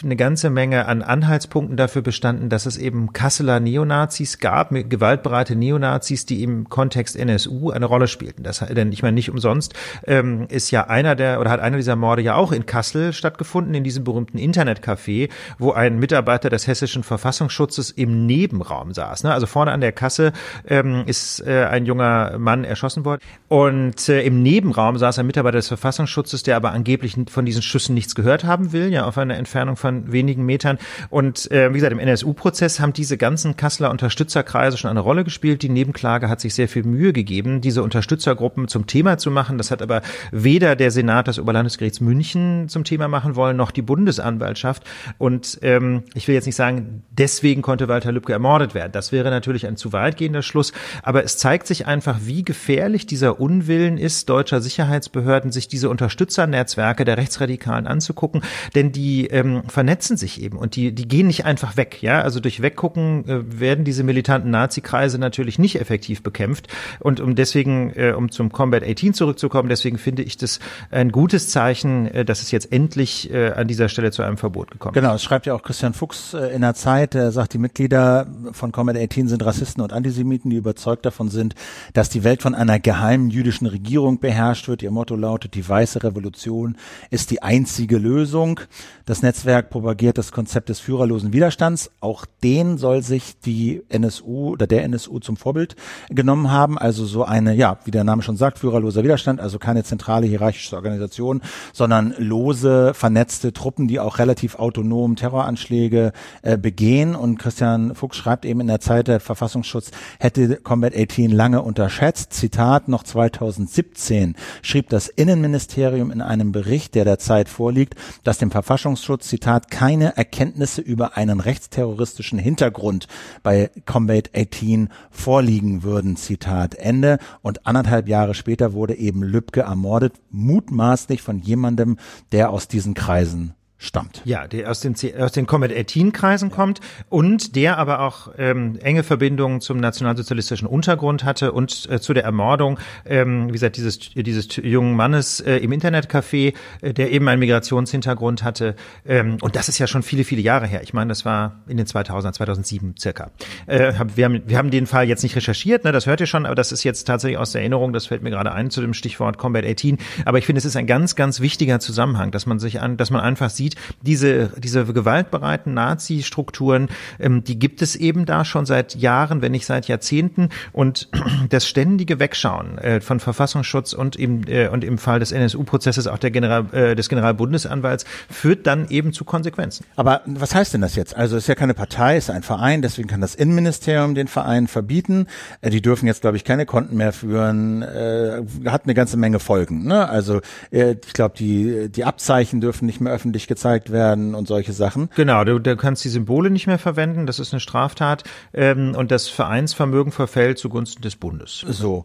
eine ganze Menge an Anhaltspunkten dafür bestanden, dass es eben Kasseler Neonazis gab, gewaltbereite Neonazis, die im Kontext NSU eine Rolle spielten. Das, denn ich meine, nicht umsonst ähm, ist ja einer der oder hat einer dieser Morde ja auch in Kassel stattgefunden, in diesem berühmten Internetcafé, wo ein Mitarbeiter des hessischen Verfassungsschutzes im Nebenraum saß. Ne? Also vorne an der Kasse ähm, ist äh, ein junger Mann erschossen worden und äh, im Nebenraum saß ein Mitarbeiter des Verfassungsschutzes, der aber angeblich von diesen Schüssen nichts gehört haben will, ja auf einer Entfernung von wenigen Metern. Und äh, wie gesagt, im NSU-Prozess haben diese ganzen Kasseler Unterstützerkreise schon eine Rolle gespielt. Die Nebenklage hat sich sehr viel Mühe gegeben, diese Unterstützergruppen zum Thema zu machen. Das hat aber weder der Senat des Oberlandesgerichts München zum Thema machen wollen, noch die Bundesanwaltschaft. Und ähm, ich will jetzt nicht sagen, deswegen konnte Walter Lübcke ermordet werden. Das wäre natürlich ein zu weitgehender Schluss. Aber es zeigt sich einfach, wie gefährlich dieser Unwillen ist, deutscher Sicherheitsbehörden, sich diese Unterstützernetzwerke der Rechtsradikalen anzugucken. Denn die ähm, vernetzen sich eben und die, die gehen nicht einfach weg. Ja, also durch Weggucken äh, werden diese militanten Nazi-Kreise natürlich nicht effektiv bekämpft. Und um deswegen, äh, um zum Combat 18 zurückzukommen, deswegen finde ich das ein gutes Zeichen, äh, dass es jetzt endlich äh, an dieser Stelle zu einem Verbot gekommen ist. Genau, es schreibt ja auch Christian Fuchs äh, in der Zeit, er sagt, die Mitglieder von Combat 18 sind Rassisten und Antisemiten, die überzeugt davon sind, dass die Welt von einer geheimen jüdischen Regierung beherrscht wird. Ihr Motto lautet, die weiße Revolution ist die einzige Lösung. Das Netzwerk propagiert das Konzept des führerlosen Widerstands. Auch den soll sich die NSU oder der NSU zum Vorbild genommen haben. Also so eine, ja, wie der Name schon sagt, führerloser Widerstand, also keine zentrale hierarchische Organisation, sondern lose, vernetzte Truppen, die auch relativ autonom Terroranschläge äh, begehen. Und Christian Fuchs schreibt eben in der Zeit, der Verfassungsschutz hätte Combat 18 lange unterschätzt. Zitat, noch 2017 schrieb das Innenministerium in einem Bericht, der derzeit vorliegt, dass dem Verfassungsschutz, Zitat, keine Erkenntnisse über einen rechtsterroristischen Hintergrund bei Combat 18 vorliegen würden. Zitat Ende. Und anderthalb Jahre später wurde eben Lübcke ermordet, mutmaßlich von jemandem, der aus diesen Kreisen stammt. Ja, der aus den, aus den Comet 18 Kreisen kommt und der aber auch ähm, enge Verbindungen zum nationalsozialistischen Untergrund hatte und äh, zu der Ermordung, ähm, wie gesagt, dieses, dieses jungen Mannes äh, im Internetcafé, äh, der eben einen Migrationshintergrund hatte. Ähm, und das ist ja schon viele, viele Jahre her. Ich meine, das war in den 2000 2007 circa. Äh, wir, haben, wir haben den Fall jetzt nicht recherchiert, ne, das hört ihr schon, aber das ist jetzt tatsächlich aus der Erinnerung, das fällt mir gerade ein zu dem Stichwort Combat 18. Aber ich finde, es ist ein ganz, ganz wichtiger Zusammenhang, dass man sich an, dass man einfach sieht, sieht, diese, diese gewaltbereiten Nazi-Strukturen, ähm, die gibt es eben da schon seit Jahren, wenn nicht seit Jahrzehnten. Und das ständige Wegschauen äh, von Verfassungsschutz und im, äh, und im Fall des NSU-Prozesses auch der General, äh, des Generalbundesanwalts führt dann eben zu Konsequenzen. Aber was heißt denn das jetzt? Also es ist ja keine Partei, es ist ein Verein, deswegen kann das Innenministerium den Verein verbieten. Äh, die dürfen jetzt, glaube ich, keine Konten mehr führen. Äh, hat eine ganze Menge Folgen. Ne? Also äh, ich glaube, die, die Abzeichen dürfen nicht mehr öffentlich gezeigt angezeigt werden und solche Sachen. Genau, du, du kannst die Symbole nicht mehr verwenden, das ist eine Straftat ähm, und das Vereinsvermögen verfällt zugunsten des Bundes. So,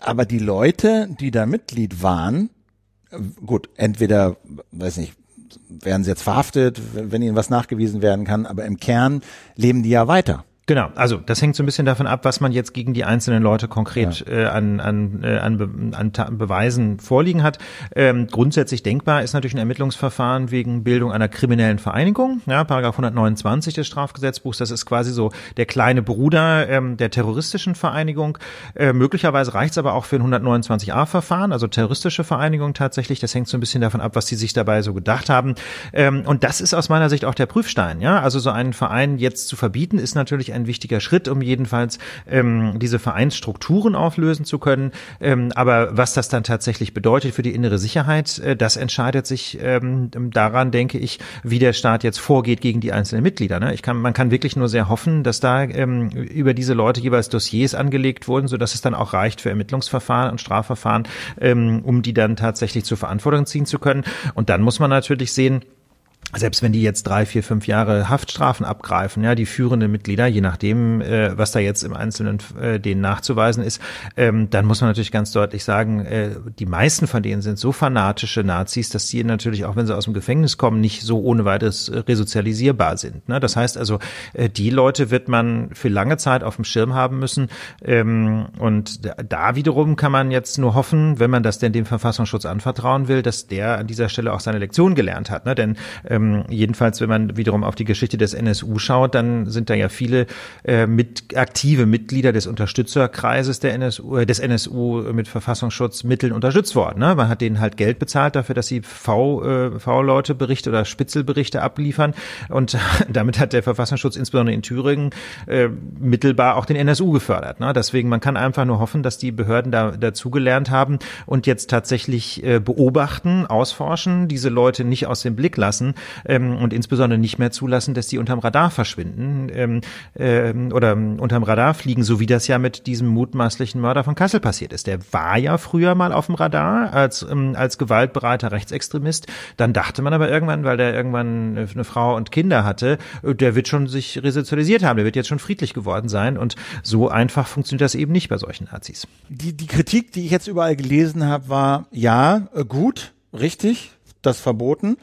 aber die Leute, die da Mitglied waren, gut, entweder, weiß nicht, werden sie jetzt verhaftet, wenn ihnen was nachgewiesen werden kann, aber im Kern leben die ja weiter. Genau, also das hängt so ein bisschen davon ab, was man jetzt gegen die einzelnen Leute konkret ja. äh, an, an, äh, an, Be an Beweisen vorliegen hat. Ähm, grundsätzlich denkbar ist natürlich ein Ermittlungsverfahren wegen Bildung einer kriminellen Vereinigung, ja, Paragraph 129 des Strafgesetzbuchs, das ist quasi so der kleine Bruder ähm, der terroristischen Vereinigung. Äh, möglicherweise reicht es aber auch für ein 129a-Verfahren, also terroristische Vereinigung tatsächlich. Das hängt so ein bisschen davon ab, was die sich dabei so gedacht haben. Ähm, und das ist aus meiner Sicht auch der Prüfstein, ja. Also so einen Verein jetzt zu verbieten, ist natürlich ein wichtiger Schritt, um jedenfalls ähm, diese Vereinsstrukturen auflösen zu können. Ähm, aber was das dann tatsächlich bedeutet für die innere Sicherheit, äh, das entscheidet sich ähm, daran, denke ich, wie der Staat jetzt vorgeht gegen die einzelnen Mitglieder. Ne? Ich kann, man kann wirklich nur sehr hoffen, dass da ähm, über diese Leute jeweils Dossiers angelegt wurden, so dass es dann auch reicht für Ermittlungsverfahren und Strafverfahren, ähm, um die dann tatsächlich zur Verantwortung ziehen zu können. Und dann muss man natürlich sehen, selbst wenn die jetzt drei, vier, fünf Jahre Haftstrafen abgreifen, ja, die führenden Mitglieder, je nachdem, äh, was da jetzt im Einzelnen äh, denen nachzuweisen ist, ähm, dann muss man natürlich ganz deutlich sagen, äh, die meisten von denen sind so fanatische Nazis, dass sie natürlich auch, wenn sie aus dem Gefängnis kommen, nicht so ohne weiteres resozialisierbar sind. Ne? Das heißt also, äh, die Leute wird man für lange Zeit auf dem Schirm haben müssen. Ähm, und da wiederum kann man jetzt nur hoffen, wenn man das denn dem Verfassungsschutz anvertrauen will, dass der an dieser Stelle auch seine Lektion gelernt hat. Ne? Denn ähm, ähm, jedenfalls, wenn man wiederum auf die Geschichte des NSU schaut, dann sind da ja viele äh, mit, aktive Mitglieder des Unterstützerkreises der NSU, äh, des NSU mit Verfassungsschutzmitteln unterstützt worden. Ne? Man hat denen halt Geld bezahlt dafür, dass sie äh, V-Leute Berichte oder Spitzelberichte abliefern. Und damit hat der Verfassungsschutz insbesondere in Thüringen äh, mittelbar auch den NSU gefördert. Ne? Deswegen, man kann einfach nur hoffen, dass die Behörden da dazugelernt haben und jetzt tatsächlich äh, beobachten, ausforschen, diese Leute nicht aus dem Blick lassen ähm, und insbesondere nicht mehr zulassen, dass die unterm Radar verschwinden ähm, ähm, oder unterm Radar fliegen, so wie das ja mit diesem mutmaßlichen Mörder von Kassel passiert ist. Der war ja früher mal auf dem Radar als, ähm, als gewaltbereiter Rechtsextremist. Dann dachte man aber irgendwann, weil der irgendwann eine Frau und Kinder hatte, äh, der wird schon sich resozialisiert haben, der wird jetzt schon friedlich geworden sein. Und so einfach funktioniert das eben nicht bei solchen Nazis. Die, die Kritik, die ich jetzt überall gelesen habe, war ja, äh, gut, richtig, das verboten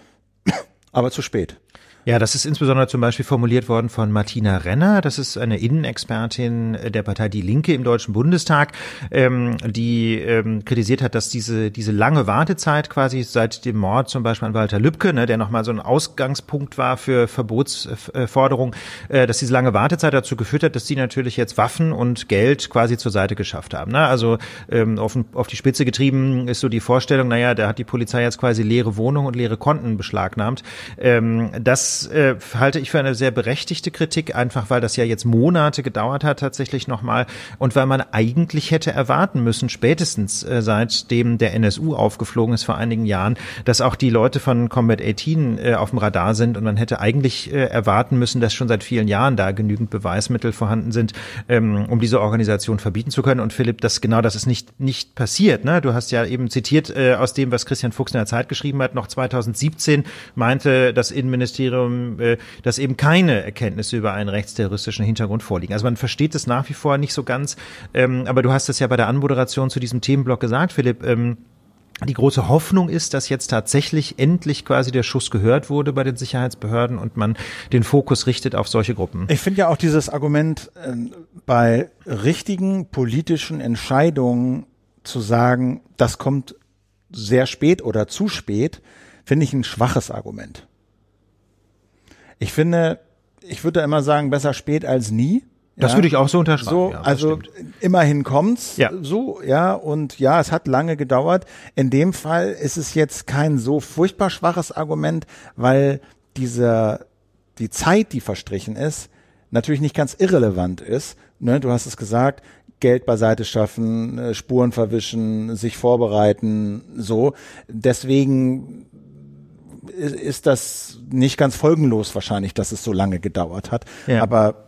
aber zu spät. Ja, das ist insbesondere zum Beispiel formuliert worden von Martina Renner. Das ist eine Innenexpertin der Partei Die Linke im Deutschen Bundestag, ähm, die ähm, kritisiert hat, dass diese, diese lange Wartezeit quasi seit dem Mord zum Beispiel an Walter Lübcke, ne, der nochmal so ein Ausgangspunkt war für Verbotsforderungen, äh, dass diese lange Wartezeit dazu geführt hat, dass die natürlich jetzt Waffen und Geld quasi zur Seite geschafft haben. Ne? Also ähm, auf, auf die Spitze getrieben ist so die Vorstellung, naja, da hat die Polizei jetzt quasi leere Wohnungen und leere Konten beschlagnahmt. Ähm, das äh, halte ich für eine sehr berechtigte Kritik, einfach weil das ja jetzt Monate gedauert hat tatsächlich nochmal und weil man eigentlich hätte erwarten müssen, spätestens äh, seitdem der NSU aufgeflogen ist vor einigen Jahren, dass auch die Leute von Combat 18 äh, auf dem Radar sind und man hätte eigentlich äh, erwarten müssen, dass schon seit vielen Jahren da genügend Beweismittel vorhanden sind, ähm, um diese Organisation verbieten zu können. Und Philipp, das genau das ist nicht nicht passiert. Ne? Du hast ja eben zitiert äh, aus dem, was Christian Fuchs in der Zeit geschrieben hat, noch 2017 meinte das Innenministerium ähm, äh, dass eben keine Erkenntnisse über einen rechtsterroristischen Hintergrund vorliegen. Also man versteht es nach wie vor nicht so ganz, ähm, aber du hast es ja bei der Anmoderation zu diesem Themenblock gesagt, Philipp. Ähm, die große Hoffnung ist, dass jetzt tatsächlich endlich quasi der Schuss gehört wurde bei den Sicherheitsbehörden und man den Fokus richtet auf solche Gruppen. Ich finde ja auch dieses Argument äh, bei richtigen politischen Entscheidungen zu sagen, das kommt sehr spät oder zu spät, finde ich ein schwaches Argument. Ich finde, ich würde immer sagen, besser spät als nie. Das ja. würde ich auch so unterschreiben. So, ja, also immerhin kommt's. Ja. So, ja, und ja, es hat lange gedauert. In dem Fall ist es jetzt kein so furchtbar schwaches Argument, weil dieser, die Zeit, die verstrichen ist, natürlich nicht ganz irrelevant ist. Ne, du hast es gesagt, Geld beiseite schaffen, äh, Spuren verwischen, sich vorbereiten, so. Deswegen ist, ist das nicht ganz folgenlos wahrscheinlich, dass es so lange gedauert hat. Ja. Aber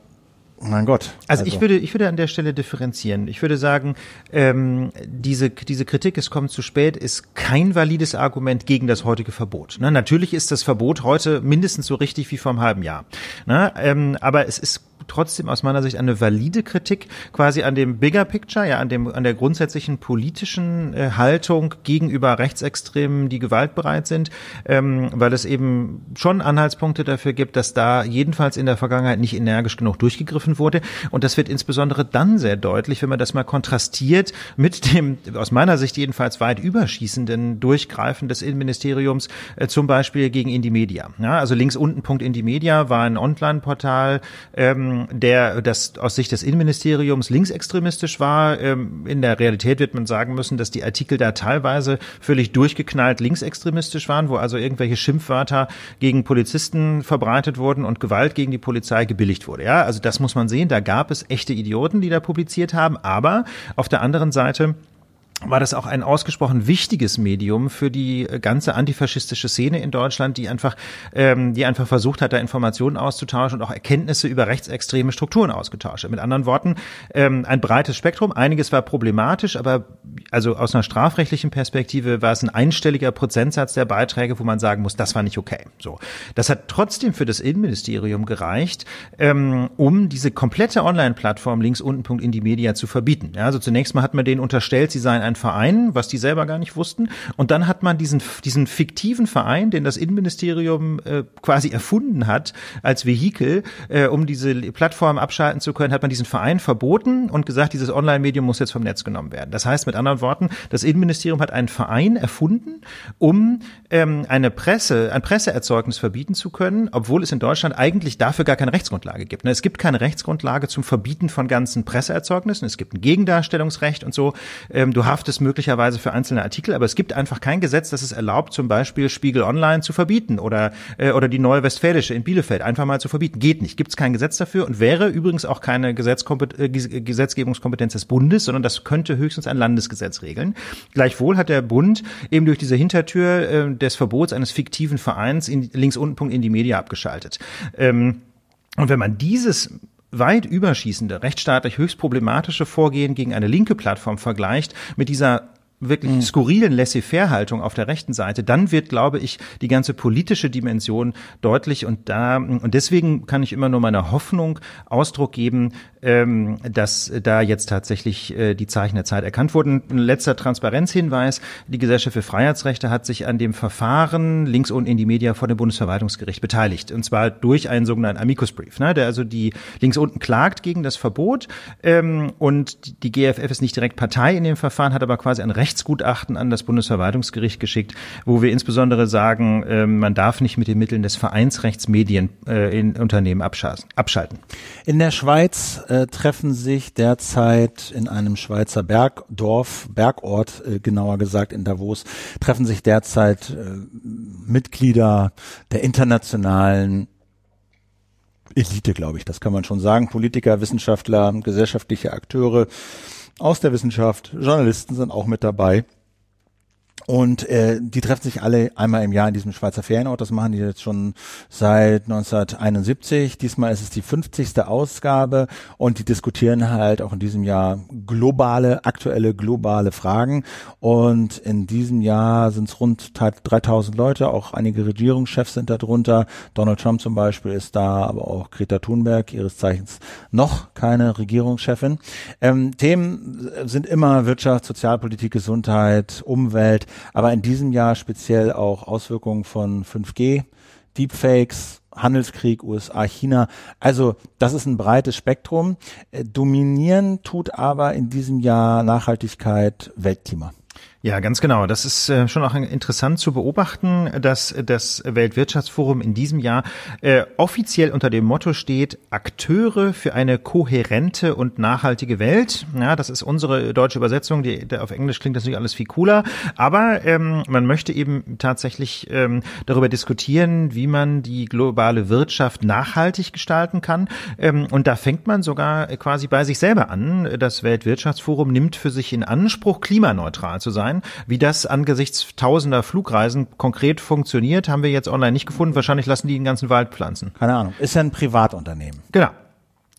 mein Gott. Also, also, ich würde, ich würde an der Stelle differenzieren. Ich würde sagen, ähm, diese, diese Kritik, es kommt zu spät, ist kein valides Argument gegen das heutige Verbot. Ne? Natürlich ist das Verbot heute mindestens so richtig wie vor einem halben Jahr. Ne? Ähm, aber es ist trotzdem aus meiner Sicht eine valide Kritik quasi an dem Bigger Picture, ja, an dem, an der grundsätzlichen politischen äh, Haltung gegenüber Rechtsextremen, die gewaltbereit sind, ähm, weil es eben schon Anhaltspunkte dafür gibt, dass da jedenfalls in der Vergangenheit nicht energisch genug durchgegriffen wurde. Und das wird insbesondere dann sehr deutlich, wenn man das mal kontrastiert mit dem, aus meiner Sicht jedenfalls weit überschießenden Durchgreifen des Innenministeriums, äh, zum Beispiel gegen Indie Media. Ja, also links unten Punkt Indie Media war ein Online-Portal, ähm, der das aus Sicht des Innenministeriums linksextremistisch war. Ähm, in der Realität wird man sagen müssen, dass die Artikel da teilweise völlig durchgeknallt linksextremistisch waren, wo also irgendwelche Schimpfwörter gegen Polizisten verbreitet wurden und Gewalt gegen die Polizei gebilligt wurde. Ja, also das muss man sehen. Da gab es echte Idioten, die da publiziert haben. Aber auf der anderen Seite war das auch ein ausgesprochen wichtiges Medium für die ganze antifaschistische Szene in Deutschland, die einfach, ähm, die einfach versucht hat, da Informationen auszutauschen und auch Erkenntnisse über rechtsextreme Strukturen ausgetauscht. Mit anderen Worten, ähm, ein breites Spektrum. Einiges war problematisch, aber also aus einer strafrechtlichen Perspektive war es ein einstelliger Prozentsatz der Beiträge, wo man sagen muss, das war nicht okay. So, das hat trotzdem für das Innenministerium gereicht, ähm, um diese komplette Online-Plattform links unten in die Media zu verbieten. Ja, also zunächst mal hat man denen unterstellt, sie seien ein Verein, was die selber gar nicht wussten. Und dann hat man diesen, diesen fiktiven Verein, den das Innenministerium äh, quasi erfunden hat, als Vehikel, äh, um diese Plattform abschalten zu können, hat man diesen Verein verboten und gesagt, dieses Online-Medium muss jetzt vom Netz genommen werden. Das heißt mit anderen Worten, das Innenministerium hat einen Verein erfunden, um ähm, eine Presse, ein Presseerzeugnis verbieten zu können, obwohl es in Deutschland eigentlich dafür gar keine Rechtsgrundlage gibt. Ne, es gibt keine Rechtsgrundlage zum Verbieten von ganzen Presseerzeugnissen. Es gibt ein Gegendarstellungsrecht und so. Ähm, du haftest möglicherweise für einzelne Artikel, aber es gibt einfach kein Gesetz, das es erlaubt, zum Beispiel Spiegel Online zu verbieten oder, äh, oder die Neue Westfälische in Bielefeld einfach mal zu verbieten. Geht nicht. Gibt es kein Gesetz dafür und wäre übrigens auch keine äh, Gesetzgebungskompetenz des Bundes, sondern das könnte höchstens ein Landesgesetz regeln. Gleichwohl hat der Bund eben durch diese Hintertür äh, des Verbots eines fiktiven Vereins in, links unten in die Media abgeschaltet. Ähm, und wenn man dieses weit überschießende, rechtsstaatlich höchst problematische Vorgehen gegen eine linke Plattform vergleicht mit dieser wirklich mhm. skurrilen Laissez-faire-Haltung auf der rechten Seite, dann wird, glaube ich, die ganze politische Dimension deutlich und da und deswegen kann ich immer nur meiner Hoffnung Ausdruck geben, ähm, dass da jetzt tatsächlich äh, die Zeichen der Zeit erkannt wurden. Ein letzter Transparenzhinweis: Die Gesellschaft für Freiheitsrechte hat sich an dem Verfahren links unten in die Media vor dem Bundesverwaltungsgericht beteiligt und zwar durch einen sogenannten Amicus-Brief, ne, der also die links unten klagt gegen das Verbot ähm, und die GFF ist nicht direkt Partei in dem Verfahren, hat aber quasi ein Recht Rechtsgutachten an das Bundesverwaltungsgericht geschickt, wo wir insbesondere sagen, äh, man darf nicht mit den Mitteln des Vereinsrechts Medien äh, in Unternehmen abschalten. In der Schweiz treffen sich derzeit in einem Schweizer Bergdorf, Bergort äh, genauer gesagt in Davos, treffen sich derzeit äh, Mitglieder der internationalen Elite, glaube ich, das kann man schon sagen. Politiker, Wissenschaftler, gesellschaftliche Akteure, aus der Wissenschaft, Journalisten sind auch mit dabei. Und äh, die treffen sich alle einmal im Jahr in diesem Schweizer Ferienort. Das machen die jetzt schon seit 1971. Diesmal ist es die 50. Ausgabe und die diskutieren halt auch in diesem Jahr globale, aktuelle globale Fragen. Und in diesem Jahr sind es rund 3000 Leute, auch einige Regierungschefs sind da drunter. Donald Trump zum Beispiel ist da, aber auch Greta Thunberg, ihres Zeichens noch keine Regierungschefin. Ähm, Themen sind immer Wirtschaft, Sozialpolitik, Gesundheit, Umwelt aber in diesem Jahr speziell auch Auswirkungen von 5G, Deepfakes, Handelskrieg, USA, China. Also das ist ein breites Spektrum. Äh, dominieren tut aber in diesem Jahr Nachhaltigkeit, Weltklima. Ja, ganz genau. Das ist äh, schon auch interessant zu beobachten, dass das Weltwirtschaftsforum in diesem Jahr äh, offiziell unter dem Motto steht, Akteure für eine kohärente und nachhaltige Welt. Ja, das ist unsere deutsche Übersetzung. Die, auf Englisch klingt das natürlich alles viel cooler. Aber ähm, man möchte eben tatsächlich ähm, darüber diskutieren, wie man die globale Wirtschaft nachhaltig gestalten kann. Ähm, und da fängt man sogar quasi bei sich selber an. Das Weltwirtschaftsforum nimmt für sich in Anspruch, klimaneutral zu sein sein. Wie das angesichts tausender Flugreisen konkret funktioniert, haben wir jetzt online nicht gefunden. Wahrscheinlich lassen die den ganzen Wald pflanzen. Keine Ahnung. Ist ja ein Privatunternehmen. Genau.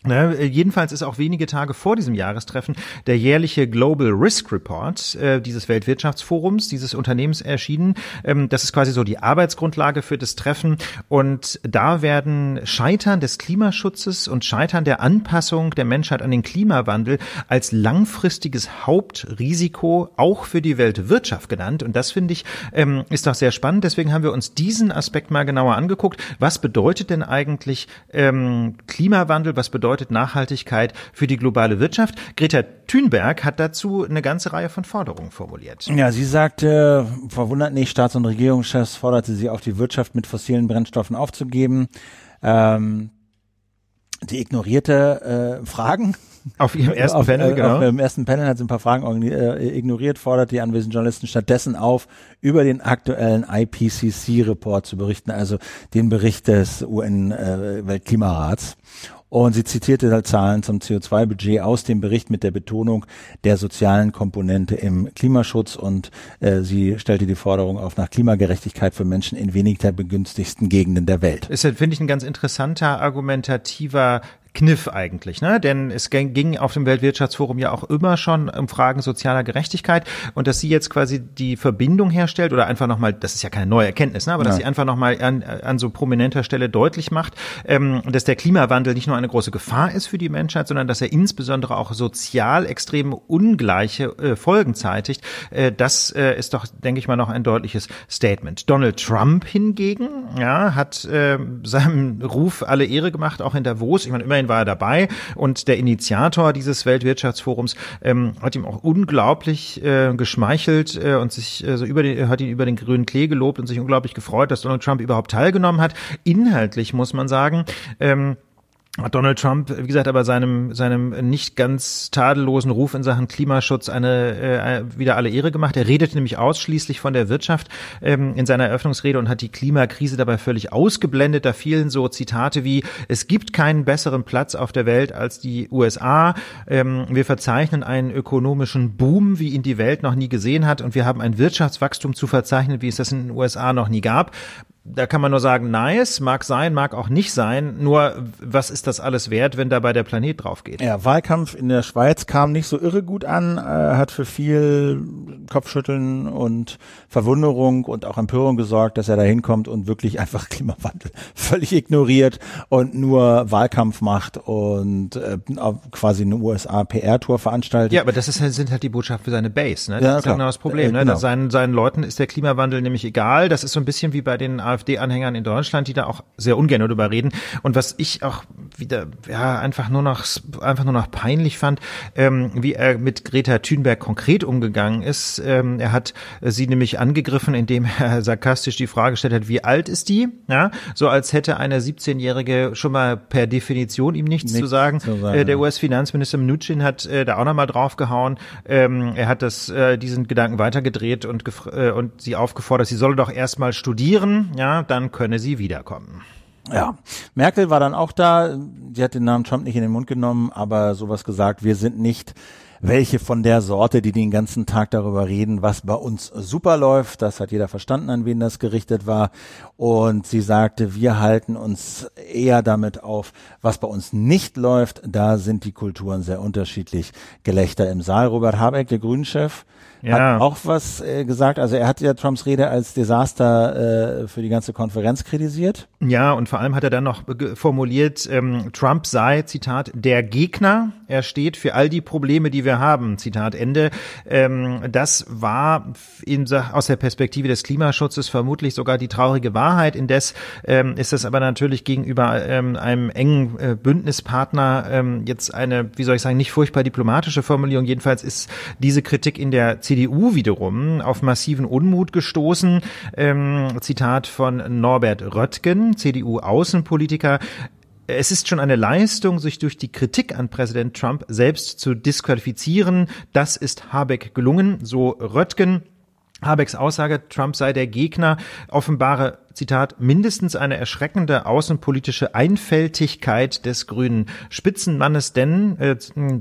Ne, jedenfalls ist auch wenige Tage vor diesem Jahrestreffen der jährliche Global Risk Report äh, dieses Weltwirtschaftsforums, dieses Unternehmens erschienen. Ähm, das ist quasi so die Arbeitsgrundlage für das Treffen. Und da werden Scheitern des Klimaschutzes und Scheitern der Anpassung der Menschheit an den Klimawandel als langfristiges Hauptrisiko auch für die Weltwirtschaft genannt. Und das finde ich ähm, ist doch sehr spannend. Deswegen haben wir uns diesen Aspekt mal genauer angeguckt. Was bedeutet denn eigentlich ähm, Klimawandel? Was bedeutet bedeutet Nachhaltigkeit für die globale Wirtschaft. Greta Thunberg hat dazu eine ganze Reihe von Forderungen formuliert. Ja, sie sagte, verwundert nicht, Staats- und Regierungschefs forderte sie auf, die Wirtschaft mit fossilen Brennstoffen aufzugeben. Ähm, die ignorierte äh, Fragen auf ihrem ersten auf, Panel, äh, genau. Auf ihrem ersten Panel hat sie ein paar Fragen äh, ignoriert, fordert die anwesenden Journalisten stattdessen auf, über den aktuellen IPCC-Report zu berichten, also den Bericht des UN-Weltklimarats. Und sie zitierte Zahlen zum CO2-Budget aus dem Bericht mit der Betonung der sozialen Komponente im Klimaschutz und äh, sie stellte die Forderung auf nach Klimagerechtigkeit für Menschen in weniger begünstigsten Gegenden der Welt. Ist, finde ich, ein ganz interessanter argumentativer Kniff eigentlich, ne? Denn es ging auf dem Weltwirtschaftsforum ja auch immer schon um Fragen sozialer Gerechtigkeit und dass sie jetzt quasi die Verbindung herstellt oder einfach nochmal, das ist ja keine neue Erkenntnis, ne? aber dass sie einfach nochmal an, an so prominenter Stelle deutlich macht, ähm, dass der Klimawandel nicht nur eine große Gefahr ist für die Menschheit, sondern dass er insbesondere auch sozial extrem ungleiche äh, Folgen zeitigt. Äh, das äh, ist doch, denke ich mal, noch ein deutliches Statement. Donald Trump hingegen, ja, hat äh, seinem Ruf alle Ehre gemacht, auch in Davos. Ich meine, immerhin war er dabei und der Initiator dieses Weltwirtschaftsforums ähm, hat ihm auch unglaublich äh, geschmeichelt äh, und sich äh, so über den, hat ihn über den grünen Klee gelobt und sich unglaublich gefreut, dass Donald Trump überhaupt teilgenommen hat. Inhaltlich muss man sagen, ähm, hat Donald Trump, wie gesagt, aber seinem seinem nicht ganz tadellosen Ruf in Sachen Klimaschutz eine äh, wieder alle Ehre gemacht. Er redete nämlich ausschließlich von der Wirtschaft ähm, in seiner Eröffnungsrede und hat die Klimakrise dabei völlig ausgeblendet. Da fielen so Zitate wie: Es gibt keinen besseren Platz auf der Welt als die USA. Ähm, wir verzeichnen einen ökonomischen Boom, wie ihn die Welt noch nie gesehen hat, und wir haben ein Wirtschaftswachstum zu verzeichnen, wie es das in den USA noch nie gab da kann man nur sagen, nice, mag sein, mag auch nicht sein. Nur, was ist das alles wert, wenn dabei der Planet drauf geht? Ja, Wahlkampf in der Schweiz kam nicht so irre gut an, äh, hat für viel Kopfschütteln und Verwunderung und auch Empörung gesorgt, dass er da hinkommt und wirklich einfach Klimawandel völlig ignoriert und nur Wahlkampf macht und äh, quasi eine USA-PR-Tour veranstaltet. Ja, aber das ist, sind halt die Botschaft für seine Base, ne? Das ja, ist genau das Problem, ne? Genau. Seinen, seinen Leuten ist der Klimawandel nämlich egal. Das ist so ein bisschen wie bei den AfD-Anhängern in Deutschland, die da auch sehr ungern darüber reden. Und was ich auch wieder, ja, einfach nur noch, einfach nur noch peinlich fand, ähm, wie er mit Greta Thunberg konkret umgegangen ist. Ähm, er hat sie nämlich angegriffen, indem er sarkastisch die Frage gestellt hat, wie alt ist die? Ja, so als hätte eine 17-Jährige schon mal per Definition ihm nichts, nichts zu sagen. Zu sagen äh, der US-Finanzminister Mnuchin hat äh, da auch nochmal draufgehauen. Ähm, er hat das, äh, diesen Gedanken weitergedreht und, äh, und sie aufgefordert, sie solle doch erstmal studieren, ja, dann könne sie wiederkommen. Ja, Merkel war dann auch da. Sie hat den Namen Trump nicht in den Mund genommen, aber sowas gesagt, wir sind nicht welche von der Sorte, die den ganzen Tag darüber reden, was bei uns super läuft. Das hat jeder verstanden, an wen das gerichtet war. Und sie sagte, wir halten uns eher damit auf, was bei uns nicht läuft. Da sind die Kulturen sehr unterschiedlich. Gelächter im Saal. Robert Habeck, der Grünchef, ja. hat auch was äh, gesagt. Also er hat ja Trumps Rede als Desaster äh, für die ganze Konferenz kritisiert. Ja, und vor allem hat er dann noch formuliert, ähm, Trump sei, Zitat, der Gegner. Er steht für all die Probleme, die wir haben. Zitat Ende. Ähm, das war in, aus der Perspektive des Klimaschutzes vermutlich sogar die traurige Wahrheit. Indes ähm, ist es aber natürlich gegenüber ähm, einem engen äh, Bündnispartner ähm, jetzt eine, wie soll ich sagen, nicht furchtbar diplomatische Formulierung. Jedenfalls ist diese Kritik in der CDU wiederum auf massiven Unmut gestoßen. Ähm, Zitat von Norbert Röttgen, CDU-Außenpolitiker. Es ist schon eine Leistung, sich durch die Kritik an Präsident Trump selbst zu disqualifizieren. Das ist Habeck gelungen, so Röttgen. Habecks Aussage, Trump sei der Gegner, offenbare Zitat, mindestens eine erschreckende außenpolitische Einfältigkeit des grünen Spitzenmannes, denn äh,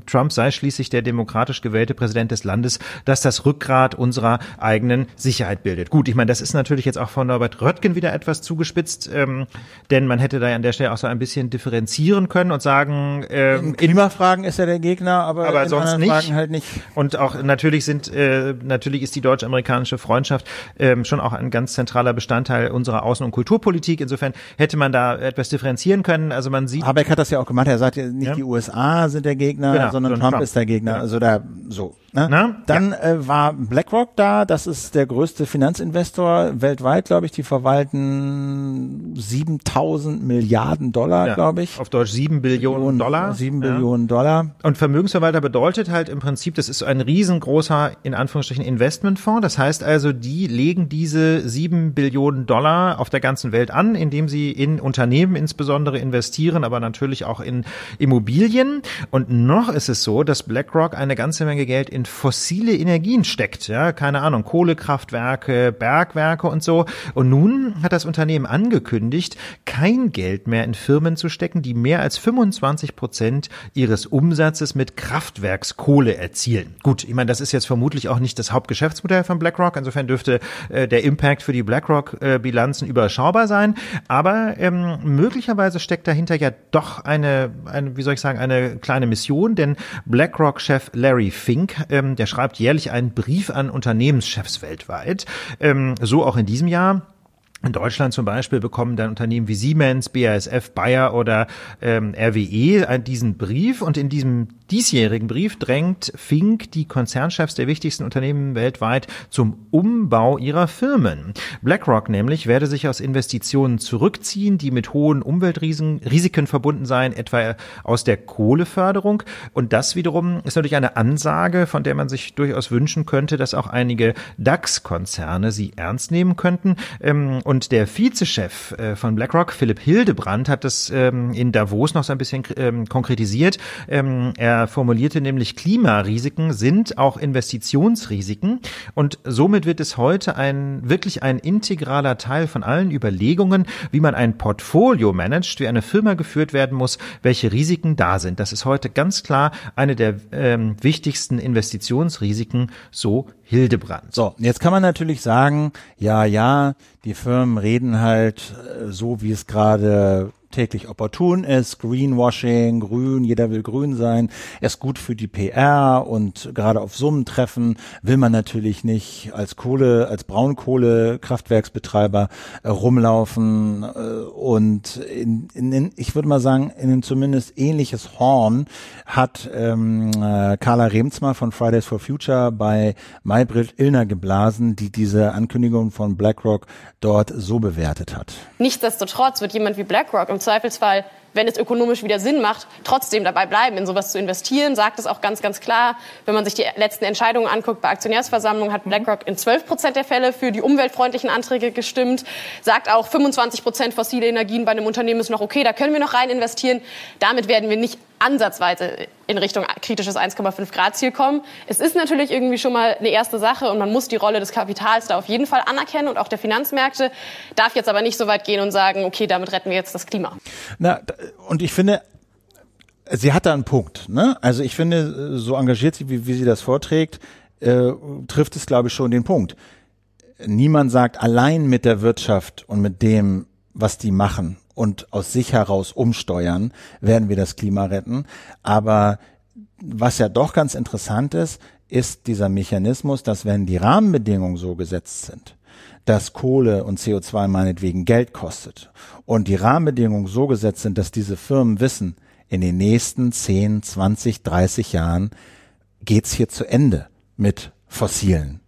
Trump sei schließlich der demokratisch gewählte Präsident des Landes, das das Rückgrat unserer eigenen Sicherheit bildet. Gut, ich meine, das ist natürlich jetzt auch von Norbert Röttgen wieder etwas zugespitzt, ähm, denn man hätte da an der Stelle auch so ein bisschen differenzieren können und sagen, ähm, in Klimafragen ist er der Gegner, aber, aber in sonst nicht. Fragen halt nicht. Und auch natürlich sind, äh, natürlich ist die deutsch-amerikanische Freundschaft ähm, schon auch ein ganz zentraler Bestandteil unserer Außen- und Kulturpolitik. Insofern hätte man da etwas differenzieren können. Also man sieht. Habeck hat das ja auch gemacht. Er sagt ja nicht, ja. die USA sind der Gegner, genau, sondern Trump, Trump, ist der Gegner. Ja. Also da so. Ne? Na? Dann ja. äh, war BlackRock da. Das ist der größte Finanzinvestor weltweit, glaube ich. Die verwalten 7000 Milliarden Dollar, glaube ich. Auf Deutsch 7 Billionen Dollar. 7 Billionen Dollar. Und Vermögensverwalter bedeutet halt im Prinzip, das ist ein riesengroßer, in Anführungsstrichen, Investmentfonds. Das heißt also, die legen diese 7 Billionen Dollar auf der ganzen Welt an, indem sie in Unternehmen insbesondere investieren, aber natürlich auch in Immobilien. Und noch ist es so, dass BlackRock eine ganze Menge Geld in fossile Energien steckt. Ja, keine Ahnung, Kohlekraftwerke, Bergwerke und so. Und nun hat das Unternehmen angekündigt, kein Geld mehr in Firmen zu stecken, die mehr als 25 Prozent ihres Umsatzes mit Kraftwerkskohle erzielen. Gut, ich meine, das ist jetzt vermutlich auch nicht das Hauptgeschäftsmodell von BlackRock. Insofern dürfte äh, der Impact für die BlackRock-Bilanzen äh, überschaubar sein. Aber ähm, möglicherweise steckt dahinter ja doch eine, eine, wie soll ich sagen, eine kleine Mission, denn BlackRock-Chef Larry Fink, ähm, der schreibt jährlich einen Brief an Unternehmenschefs weltweit. Ähm, so auch in diesem Jahr. In Deutschland zum Beispiel bekommen dann Unternehmen wie Siemens, BASF, Bayer oder ähm, RWE diesen Brief und in diesem diesjährigen Brief drängt Fink die Konzernchefs der wichtigsten Unternehmen weltweit zum Umbau ihrer Firmen. BlackRock nämlich werde sich aus Investitionen zurückziehen, die mit hohen Umweltrisiken verbunden seien, etwa aus der Kohleförderung. Und das wiederum ist natürlich eine Ansage, von der man sich durchaus wünschen könnte, dass auch einige DAX-Konzerne sie ernst nehmen könnten. Ähm, und der Vizechef äh, von BlackRock, Philipp Hildebrand, hat das ähm, in Davos noch so ein bisschen ähm, konkretisiert. Er er formulierte nämlich, Klimarisiken sind auch Investitionsrisiken und somit wird es heute ein wirklich ein integraler Teil von allen Überlegungen, wie man ein Portfolio managt, wie eine Firma geführt werden muss, welche Risiken da sind. Das ist heute ganz klar eine der ähm, wichtigsten Investitionsrisiken, so Hildebrand. So, jetzt kann man natürlich sagen, ja, ja, die Firmen reden halt äh, so, wie es gerade täglich opportun ist. Greenwashing, grün, jeder will grün sein, ist gut für die PR und gerade auf Summentreffen will man natürlich nicht als Kohle, als Braunkohle-Kraftwerksbetreiber äh, rumlaufen äh, und in, in, in, ich würde mal sagen, in ein zumindest ähnliches Horn hat ähm, äh, Carla Remzma von Fridays for Future bei Maybrit Illner geblasen, die diese Ankündigung von BlackRock dort so bewertet hat. Nichtsdestotrotz wird jemand wie BlackRock im Zweifelsfall wenn es ökonomisch wieder Sinn macht, trotzdem dabei bleiben, in sowas zu investieren. Sagt es auch ganz, ganz klar. Wenn man sich die letzten Entscheidungen anguckt bei Aktionärsversammlungen, hat BlackRock in 12 Prozent der Fälle für die umweltfreundlichen Anträge gestimmt. Sagt auch 25 Prozent fossile Energien bei einem Unternehmen ist noch okay, da können wir noch rein investieren. Damit werden wir nicht ansatzweise in Richtung kritisches 1,5 Grad Ziel kommen. Es ist natürlich irgendwie schon mal eine erste Sache und man muss die Rolle des Kapitals da auf jeden Fall anerkennen und auch der Finanzmärkte darf jetzt aber nicht so weit gehen und sagen, okay, damit retten wir jetzt das Klima. Na, und ich finde, sie hat da einen Punkt. Ne? Also ich finde, so engagiert sie, wie, wie sie das vorträgt, äh, trifft es, glaube ich, schon den Punkt. Niemand sagt, allein mit der Wirtschaft und mit dem, was die machen und aus sich heraus umsteuern, werden wir das Klima retten. Aber was ja doch ganz interessant ist, ist dieser Mechanismus, dass wenn die Rahmenbedingungen so gesetzt sind, dass Kohle und CO2 meinetwegen Geld kostet und die Rahmenbedingungen so gesetzt sind, dass diese Firmen wissen, in den nächsten 10, 20, 30 Jahren geht's hier zu Ende mit fossilen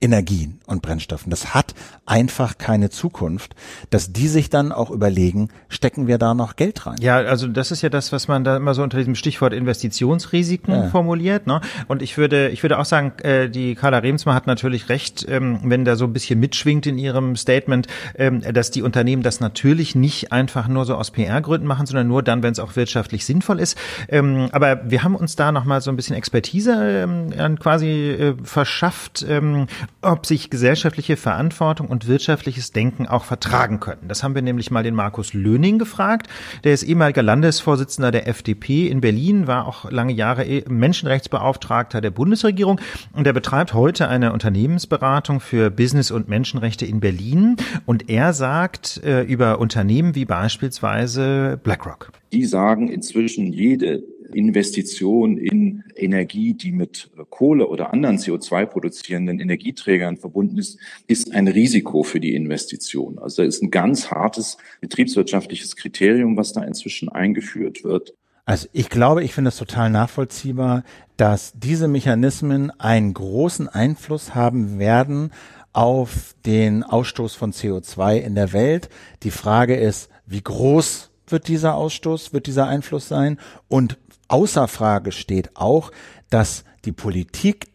Energien und Brennstoffen. Das hat einfach keine Zukunft, dass die sich dann auch überlegen, stecken wir da noch Geld rein? Ja, also das ist ja das, was man da immer so unter diesem Stichwort Investitionsrisiken ja. formuliert. Ne? Und ich würde, ich würde auch sagen, äh, die Carla Remsma hat natürlich recht, ähm, wenn da so ein bisschen mitschwingt in ihrem Statement, ähm, dass die Unternehmen das natürlich nicht einfach nur so aus PR-Gründen machen, sondern nur dann, wenn es auch wirtschaftlich sinnvoll ist. Ähm, aber wir haben uns da nochmal so ein bisschen Expertise ähm, quasi äh, verschafft ähm, ob sich gesellschaftliche Verantwortung und wirtschaftliches Denken auch vertragen können. Das haben wir nämlich mal den Markus Löning gefragt. Der ist ehemaliger Landesvorsitzender der FDP in Berlin, war auch lange Jahre e- Menschenrechtsbeauftragter der Bundesregierung und er betreibt heute eine Unternehmensberatung für Business und Menschenrechte in Berlin. Und er sagt äh, über Unternehmen wie beispielsweise BlackRock. Die sagen inzwischen, jede Investition in Energie, die mit Kohle oder anderen CO2 produzierenden Energieträgern verbunden ist, ist ein Risiko für die Investition. Also da ist ein ganz hartes betriebswirtschaftliches Kriterium, was da inzwischen eingeführt wird. Also ich glaube, ich finde es total nachvollziehbar, dass diese Mechanismen einen großen Einfluss haben werden auf den Ausstoß von CO2 in der Welt. Die Frage ist, wie groß wird dieser Ausstoß, wird dieser Einfluss sein und Außer Frage steht auch, dass die Politik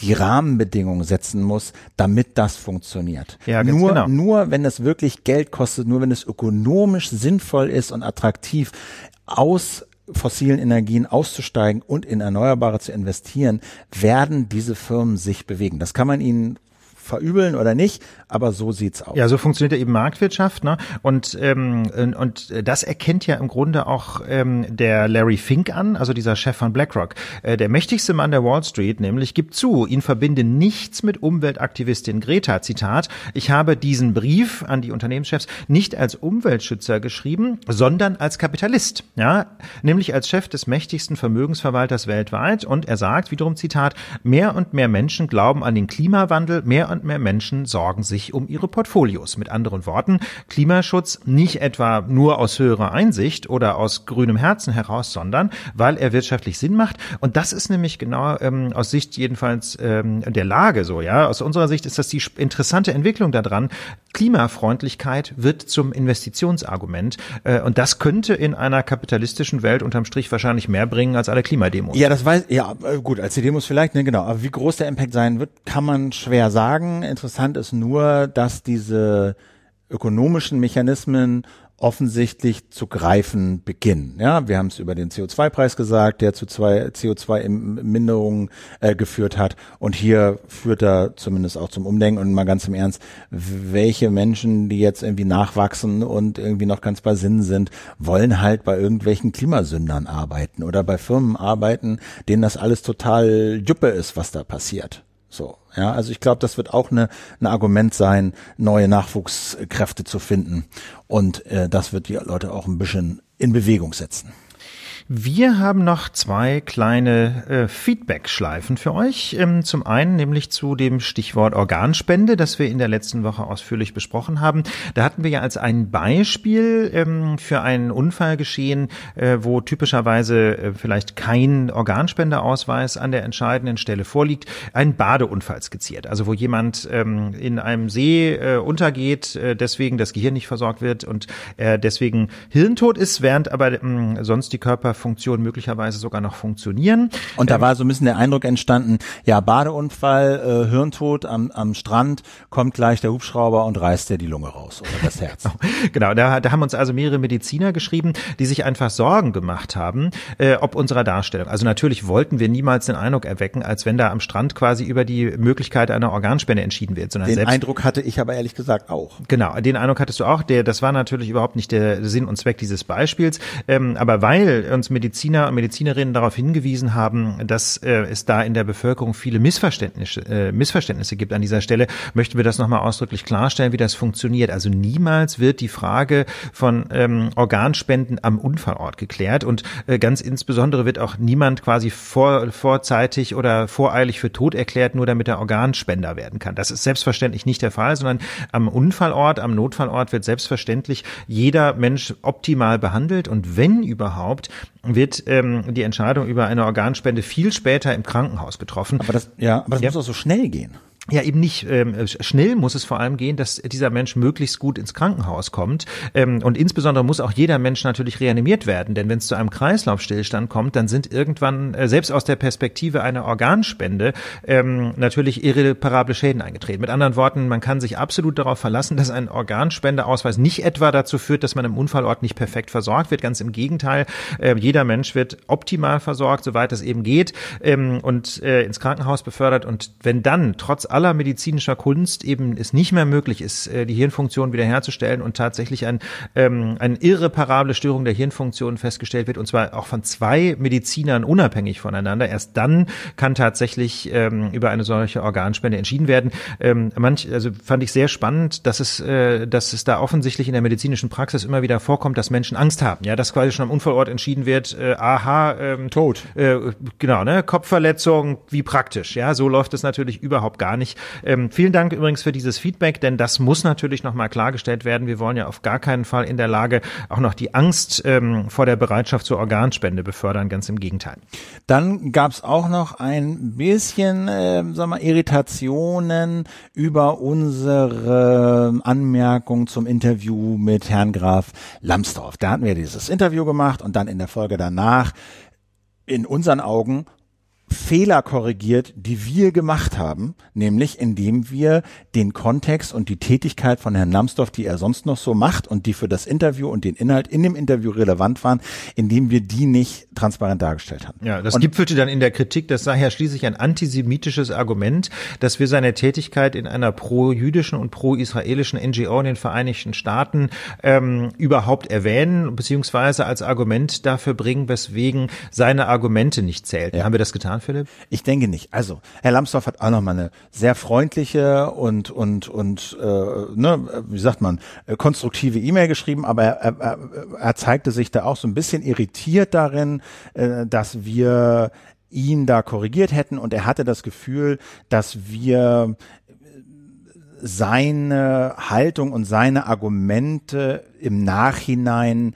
die Rahmenbedingungen setzen muss, damit das funktioniert. Ja, nur, genau. nur wenn es wirklich Geld kostet, nur wenn es ökonomisch sinnvoll ist und attraktiv, aus fossilen Energien auszusteigen und in Erneuerbare zu investieren, werden diese Firmen sich bewegen. Das kann man ihnen verübeln oder nicht, aber so sieht's aus. Ja, so funktioniert ja eben Marktwirtschaft, ne? Und ähm, und das erkennt ja im Grunde auch ähm, der Larry Fink an, also dieser Chef von BlackRock, äh, der mächtigste Mann der Wall Street, nämlich gibt zu, ihn verbinde nichts mit Umweltaktivistin Greta. Zitat: Ich habe diesen Brief an die Unternehmenschefs nicht als Umweltschützer geschrieben, sondern als Kapitalist, ja, nämlich als Chef des mächtigsten Vermögensverwalters weltweit. Und er sagt wiederum Zitat: Mehr und mehr Menschen glauben an den Klimawandel, mehr und mehr Menschen sorgen sich um ihre Portfolios. Mit anderen Worten, Klimaschutz nicht etwa nur aus höherer Einsicht oder aus grünem Herzen heraus, sondern weil er wirtschaftlich Sinn macht. Und das ist nämlich genau ähm, aus Sicht jedenfalls ähm, der Lage so, ja. Aus unserer Sicht ist das die interessante Entwicklung daran. Klimafreundlichkeit wird zum Investitionsargument. Äh, und das könnte in einer kapitalistischen Welt unterm Strich wahrscheinlich mehr bringen als alle Klimademos. Ja, das weiß, ja, äh, gut, als die Demos vielleicht, ne, genau. Aber wie groß der Impact sein wird, kann man schwer sagen. Interessant ist nur, dass diese ökonomischen Mechanismen offensichtlich zu greifen beginnen. Ja, wir haben es über den CO2-Preis gesagt, der zu zwei CO2-Minderungen äh, geführt hat. Und hier führt er zumindest auch zum Umdenken und mal ganz im Ernst, welche Menschen, die jetzt irgendwie nachwachsen und irgendwie noch ganz bei Sinn sind, wollen halt bei irgendwelchen Klimasündern arbeiten oder bei Firmen arbeiten, denen das alles total Juppe ist, was da passiert. So, ja, also ich glaube, das wird auch eine, ein Argument sein, neue Nachwuchskräfte zu finden. Und äh, das wird die Leute auch ein bisschen in Bewegung setzen. Wir haben noch zwei kleine äh, Feedback-Schleifen für euch. Ähm, zum einen nämlich zu dem Stichwort Organspende, das wir in der letzten Woche ausführlich besprochen haben. Da hatten wir ja als ein Beispiel ähm, für einen Unfall geschehen, äh, wo typischerweise äh, vielleicht kein Organspendeausweis an der entscheidenden Stelle vorliegt, einen Badeunfall skizziert. Also wo jemand ähm, in einem See äh, untergeht, äh, deswegen das Gehirn nicht versorgt wird und er deswegen hirntot ist, während aber ähm, sonst die Körper Funktionen möglicherweise sogar noch funktionieren. Und da ähm, war so ein bisschen der Eindruck entstanden, ja, Badeunfall, äh, Hirntod am, am Strand, kommt gleich der Hubschrauber und reißt dir die Lunge raus oder das Herz. genau, da, da haben uns also mehrere Mediziner geschrieben, die sich einfach Sorgen gemacht haben, äh, ob unserer Darstellung. Also natürlich wollten wir niemals den Eindruck erwecken, als wenn da am Strand quasi über die Möglichkeit einer Organspende entschieden wird, sondern den selbst, Eindruck hatte ich aber ehrlich gesagt auch. Genau, den Eindruck hattest du auch. Der, das war natürlich überhaupt nicht der Sinn und Zweck dieses Beispiels. Ähm, aber weil uns uns Mediziner und Medizinerinnen darauf hingewiesen haben, dass äh, es da in der Bevölkerung viele Missverständnisse, äh, Missverständnisse gibt an dieser Stelle, möchten wir das nochmal ausdrücklich klarstellen, wie das funktioniert. Also niemals wird die Frage von ähm, Organspenden am Unfallort geklärt und äh, ganz insbesondere wird auch niemand quasi vor, vorzeitig oder voreilig für tot erklärt, nur damit er Organspender werden kann. Das ist selbstverständlich nicht der Fall, sondern am Unfallort, am Notfallort wird selbstverständlich jeder Mensch optimal behandelt und wenn überhaupt, wird ähm, die Entscheidung über eine Organspende viel später im Krankenhaus getroffen. Aber das, ja, aber das ja. muss auch so schnell gehen. Ja, eben nicht. Ähm, schnell muss es vor allem gehen, dass dieser Mensch möglichst gut ins Krankenhaus kommt. Ähm, und insbesondere muss auch jeder Mensch natürlich reanimiert werden. Denn wenn es zu einem Kreislaufstillstand kommt, dann sind irgendwann, äh, selbst aus der Perspektive einer Organspende, ähm, natürlich irreparable Schäden eingetreten. Mit anderen Worten, man kann sich absolut darauf verlassen, dass ein Organspendeausweis nicht etwa dazu führt, dass man im Unfallort nicht perfekt versorgt wird. Ganz im Gegenteil. Äh, jeder Mensch wird optimal versorgt, soweit es eben geht, ähm, und äh, ins Krankenhaus befördert. Und wenn dann trotz aller medizinischer Kunst eben es nicht mehr möglich ist, äh, die Hirnfunktion wiederherzustellen und tatsächlich ein, ähm, eine irreparable Störung der Hirnfunktion festgestellt wird, und zwar auch von zwei Medizinern unabhängig voneinander. Erst dann kann tatsächlich ähm, über eine solche Organspende entschieden werden. Ähm, manch, also fand ich sehr spannend, dass es, äh, dass es da offensichtlich in der medizinischen Praxis immer wieder vorkommt, dass Menschen Angst haben. Ja, dass quasi schon am Unfallort entschieden wird, äh, aha, ähm, tot. Äh, genau, ne, Kopfverletzung, wie praktisch. Ja, so läuft es natürlich überhaupt gar nicht nicht. Ähm, vielen Dank übrigens für dieses Feedback, denn das muss natürlich nochmal klargestellt werden. Wir wollen ja auf gar keinen Fall in der Lage auch noch die Angst ähm, vor der Bereitschaft zur Organspende befördern, ganz im Gegenteil. Dann gab es auch noch ein bisschen, äh, sag mal, Irritationen über unsere Anmerkung zum Interview mit Herrn Graf Lambsdorff. Da hatten wir dieses Interview gemacht und dann in der Folge danach in unseren Augen Fehler korrigiert, die wir gemacht haben, nämlich indem wir den Kontext und die Tätigkeit von Herrn Lambsdorff, die er sonst noch so macht und die für das Interview und den Inhalt in dem Interview relevant waren, indem wir die nicht transparent dargestellt haben. Ja, das und gipfelte dann in der Kritik, das sei ja schließlich ein antisemitisches Argument, dass wir seine Tätigkeit in einer pro-jüdischen und pro-israelischen NGO in den Vereinigten Staaten ähm, überhaupt erwähnen, beziehungsweise als Argument dafür bringen, weswegen seine Argumente nicht zählten. Ja. Haben wir das getan, Philipp? Ich denke nicht. Also, Herr Lambsdorff hat auch nochmal eine sehr freundliche und, und, und äh, ne, wie sagt man, äh, konstruktive E-Mail geschrieben, aber er, er, er zeigte sich da auch so ein bisschen irritiert darin, äh, dass wir ihn da korrigiert hätten und er hatte das Gefühl, dass wir seine Haltung und seine Argumente im Nachhinein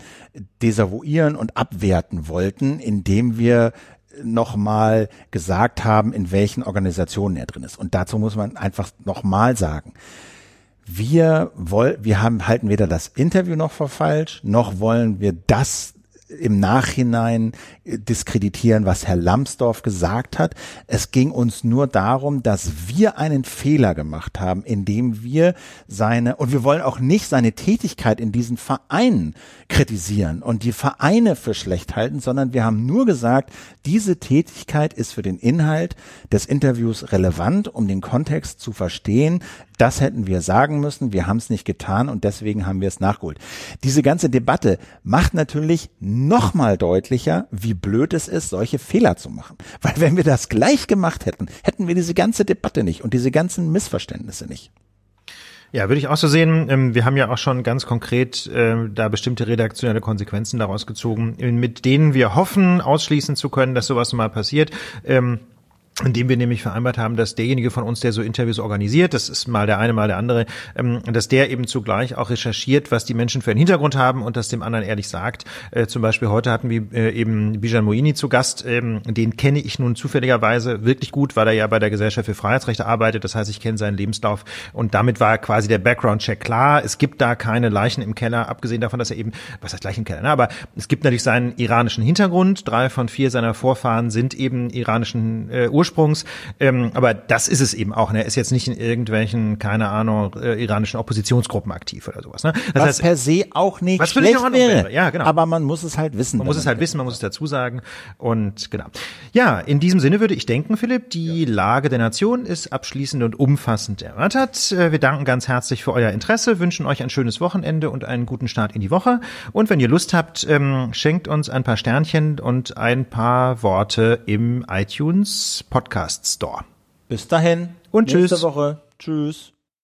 desavouieren und abwerten wollten, indem wir nochmal gesagt haben, in welchen Organisationen er drin ist. Und dazu muss man einfach nochmal sagen, wir wollen, wir haben, halten weder das Interview noch für falsch, noch wollen wir das im Nachhinein äh, diskreditieren, was Herr Lambsdorff gesagt hat. Es ging uns nur darum, dass wir einen Fehler gemacht haben, indem wir seine, und wir wollen auch nicht seine Tätigkeit in diesen Vereinen kritisieren und die Vereine für schlecht halten, sondern wir haben nur gesagt, diese Tätigkeit ist für den Inhalt des Interviews relevant, um den Kontext zu verstehen. Das hätten wir sagen müssen. Wir haben es nicht getan und deswegen haben wir es nachgeholt. Diese ganze Debatte macht natürlich nochmal deutlicher, wie blöd es ist, solche Fehler zu machen. Weil wenn wir das gleich gemacht hätten, hätten wir diese ganze Debatte nicht und diese ganzen Missverständnisse nicht. Ja, würde ich auch so sehen. Ähm, wir haben ja auch schon ganz konkret äh, da bestimmte redaktionelle Konsequenzen daraus gezogen, mit denen wir hoffen, ausschließen zu können, dass sowas mal passiert. Indem wir nämlich vereinbart haben, dass derjenige von uns, der so Interviews organisiert, das ist mal der eine, mal der andere, ähm, dass der eben zugleich auch recherchiert, was die Menschen für einen Hintergrund haben und das dem anderen ehrlich sagt. Äh, zum Beispiel heute hatten wir äh, eben Bijan Moini zu Gast. Ähm, den kenne ich nun zufälligerweise wirklich gut, weil er ja bei der Gesellschaft für Freiheitsrechte arbeitet. Das heißt, ich kenne seinen Lebenslauf und damit war quasi der Background-Check klar. Es gibt da keine Leichen im Keller, abgesehen davon, dass er eben, was heißt Leichen im Keller, ne? aber es gibt natürlich seinen iranischen Hintergrund. Drei von vier seiner Vorfahren sind eben iranischen äh, Ursprungs Ursprungs. Ähm, aber das ist es eben auch. Ne? Er ist jetzt nicht in irgendwelchen, keine Ahnung, äh, iranischen Oppositionsgruppen aktiv oder sowas. Ne? Das was heißt, per se auch nicht was schlecht auch wäre. wäre. Ja, genau. Aber man muss es halt wissen. Man muss es halt wissen, man muss es dazu sagen. Und genau. Ja, in diesem Sinne würde ich denken, Philipp, die ja. Lage der Nation ist abschließend und umfassend erörtert. Äh, wir danken ganz herzlich für euer Interesse, wünschen euch ein schönes Wochenende und einen guten Start in die Woche. Und wenn ihr Lust habt, ähm, schenkt uns ein paar Sternchen und ein paar Worte im iTunes Podcast Podcast Store. Bis dahin und nächste tschüss. Woche. Tschüss.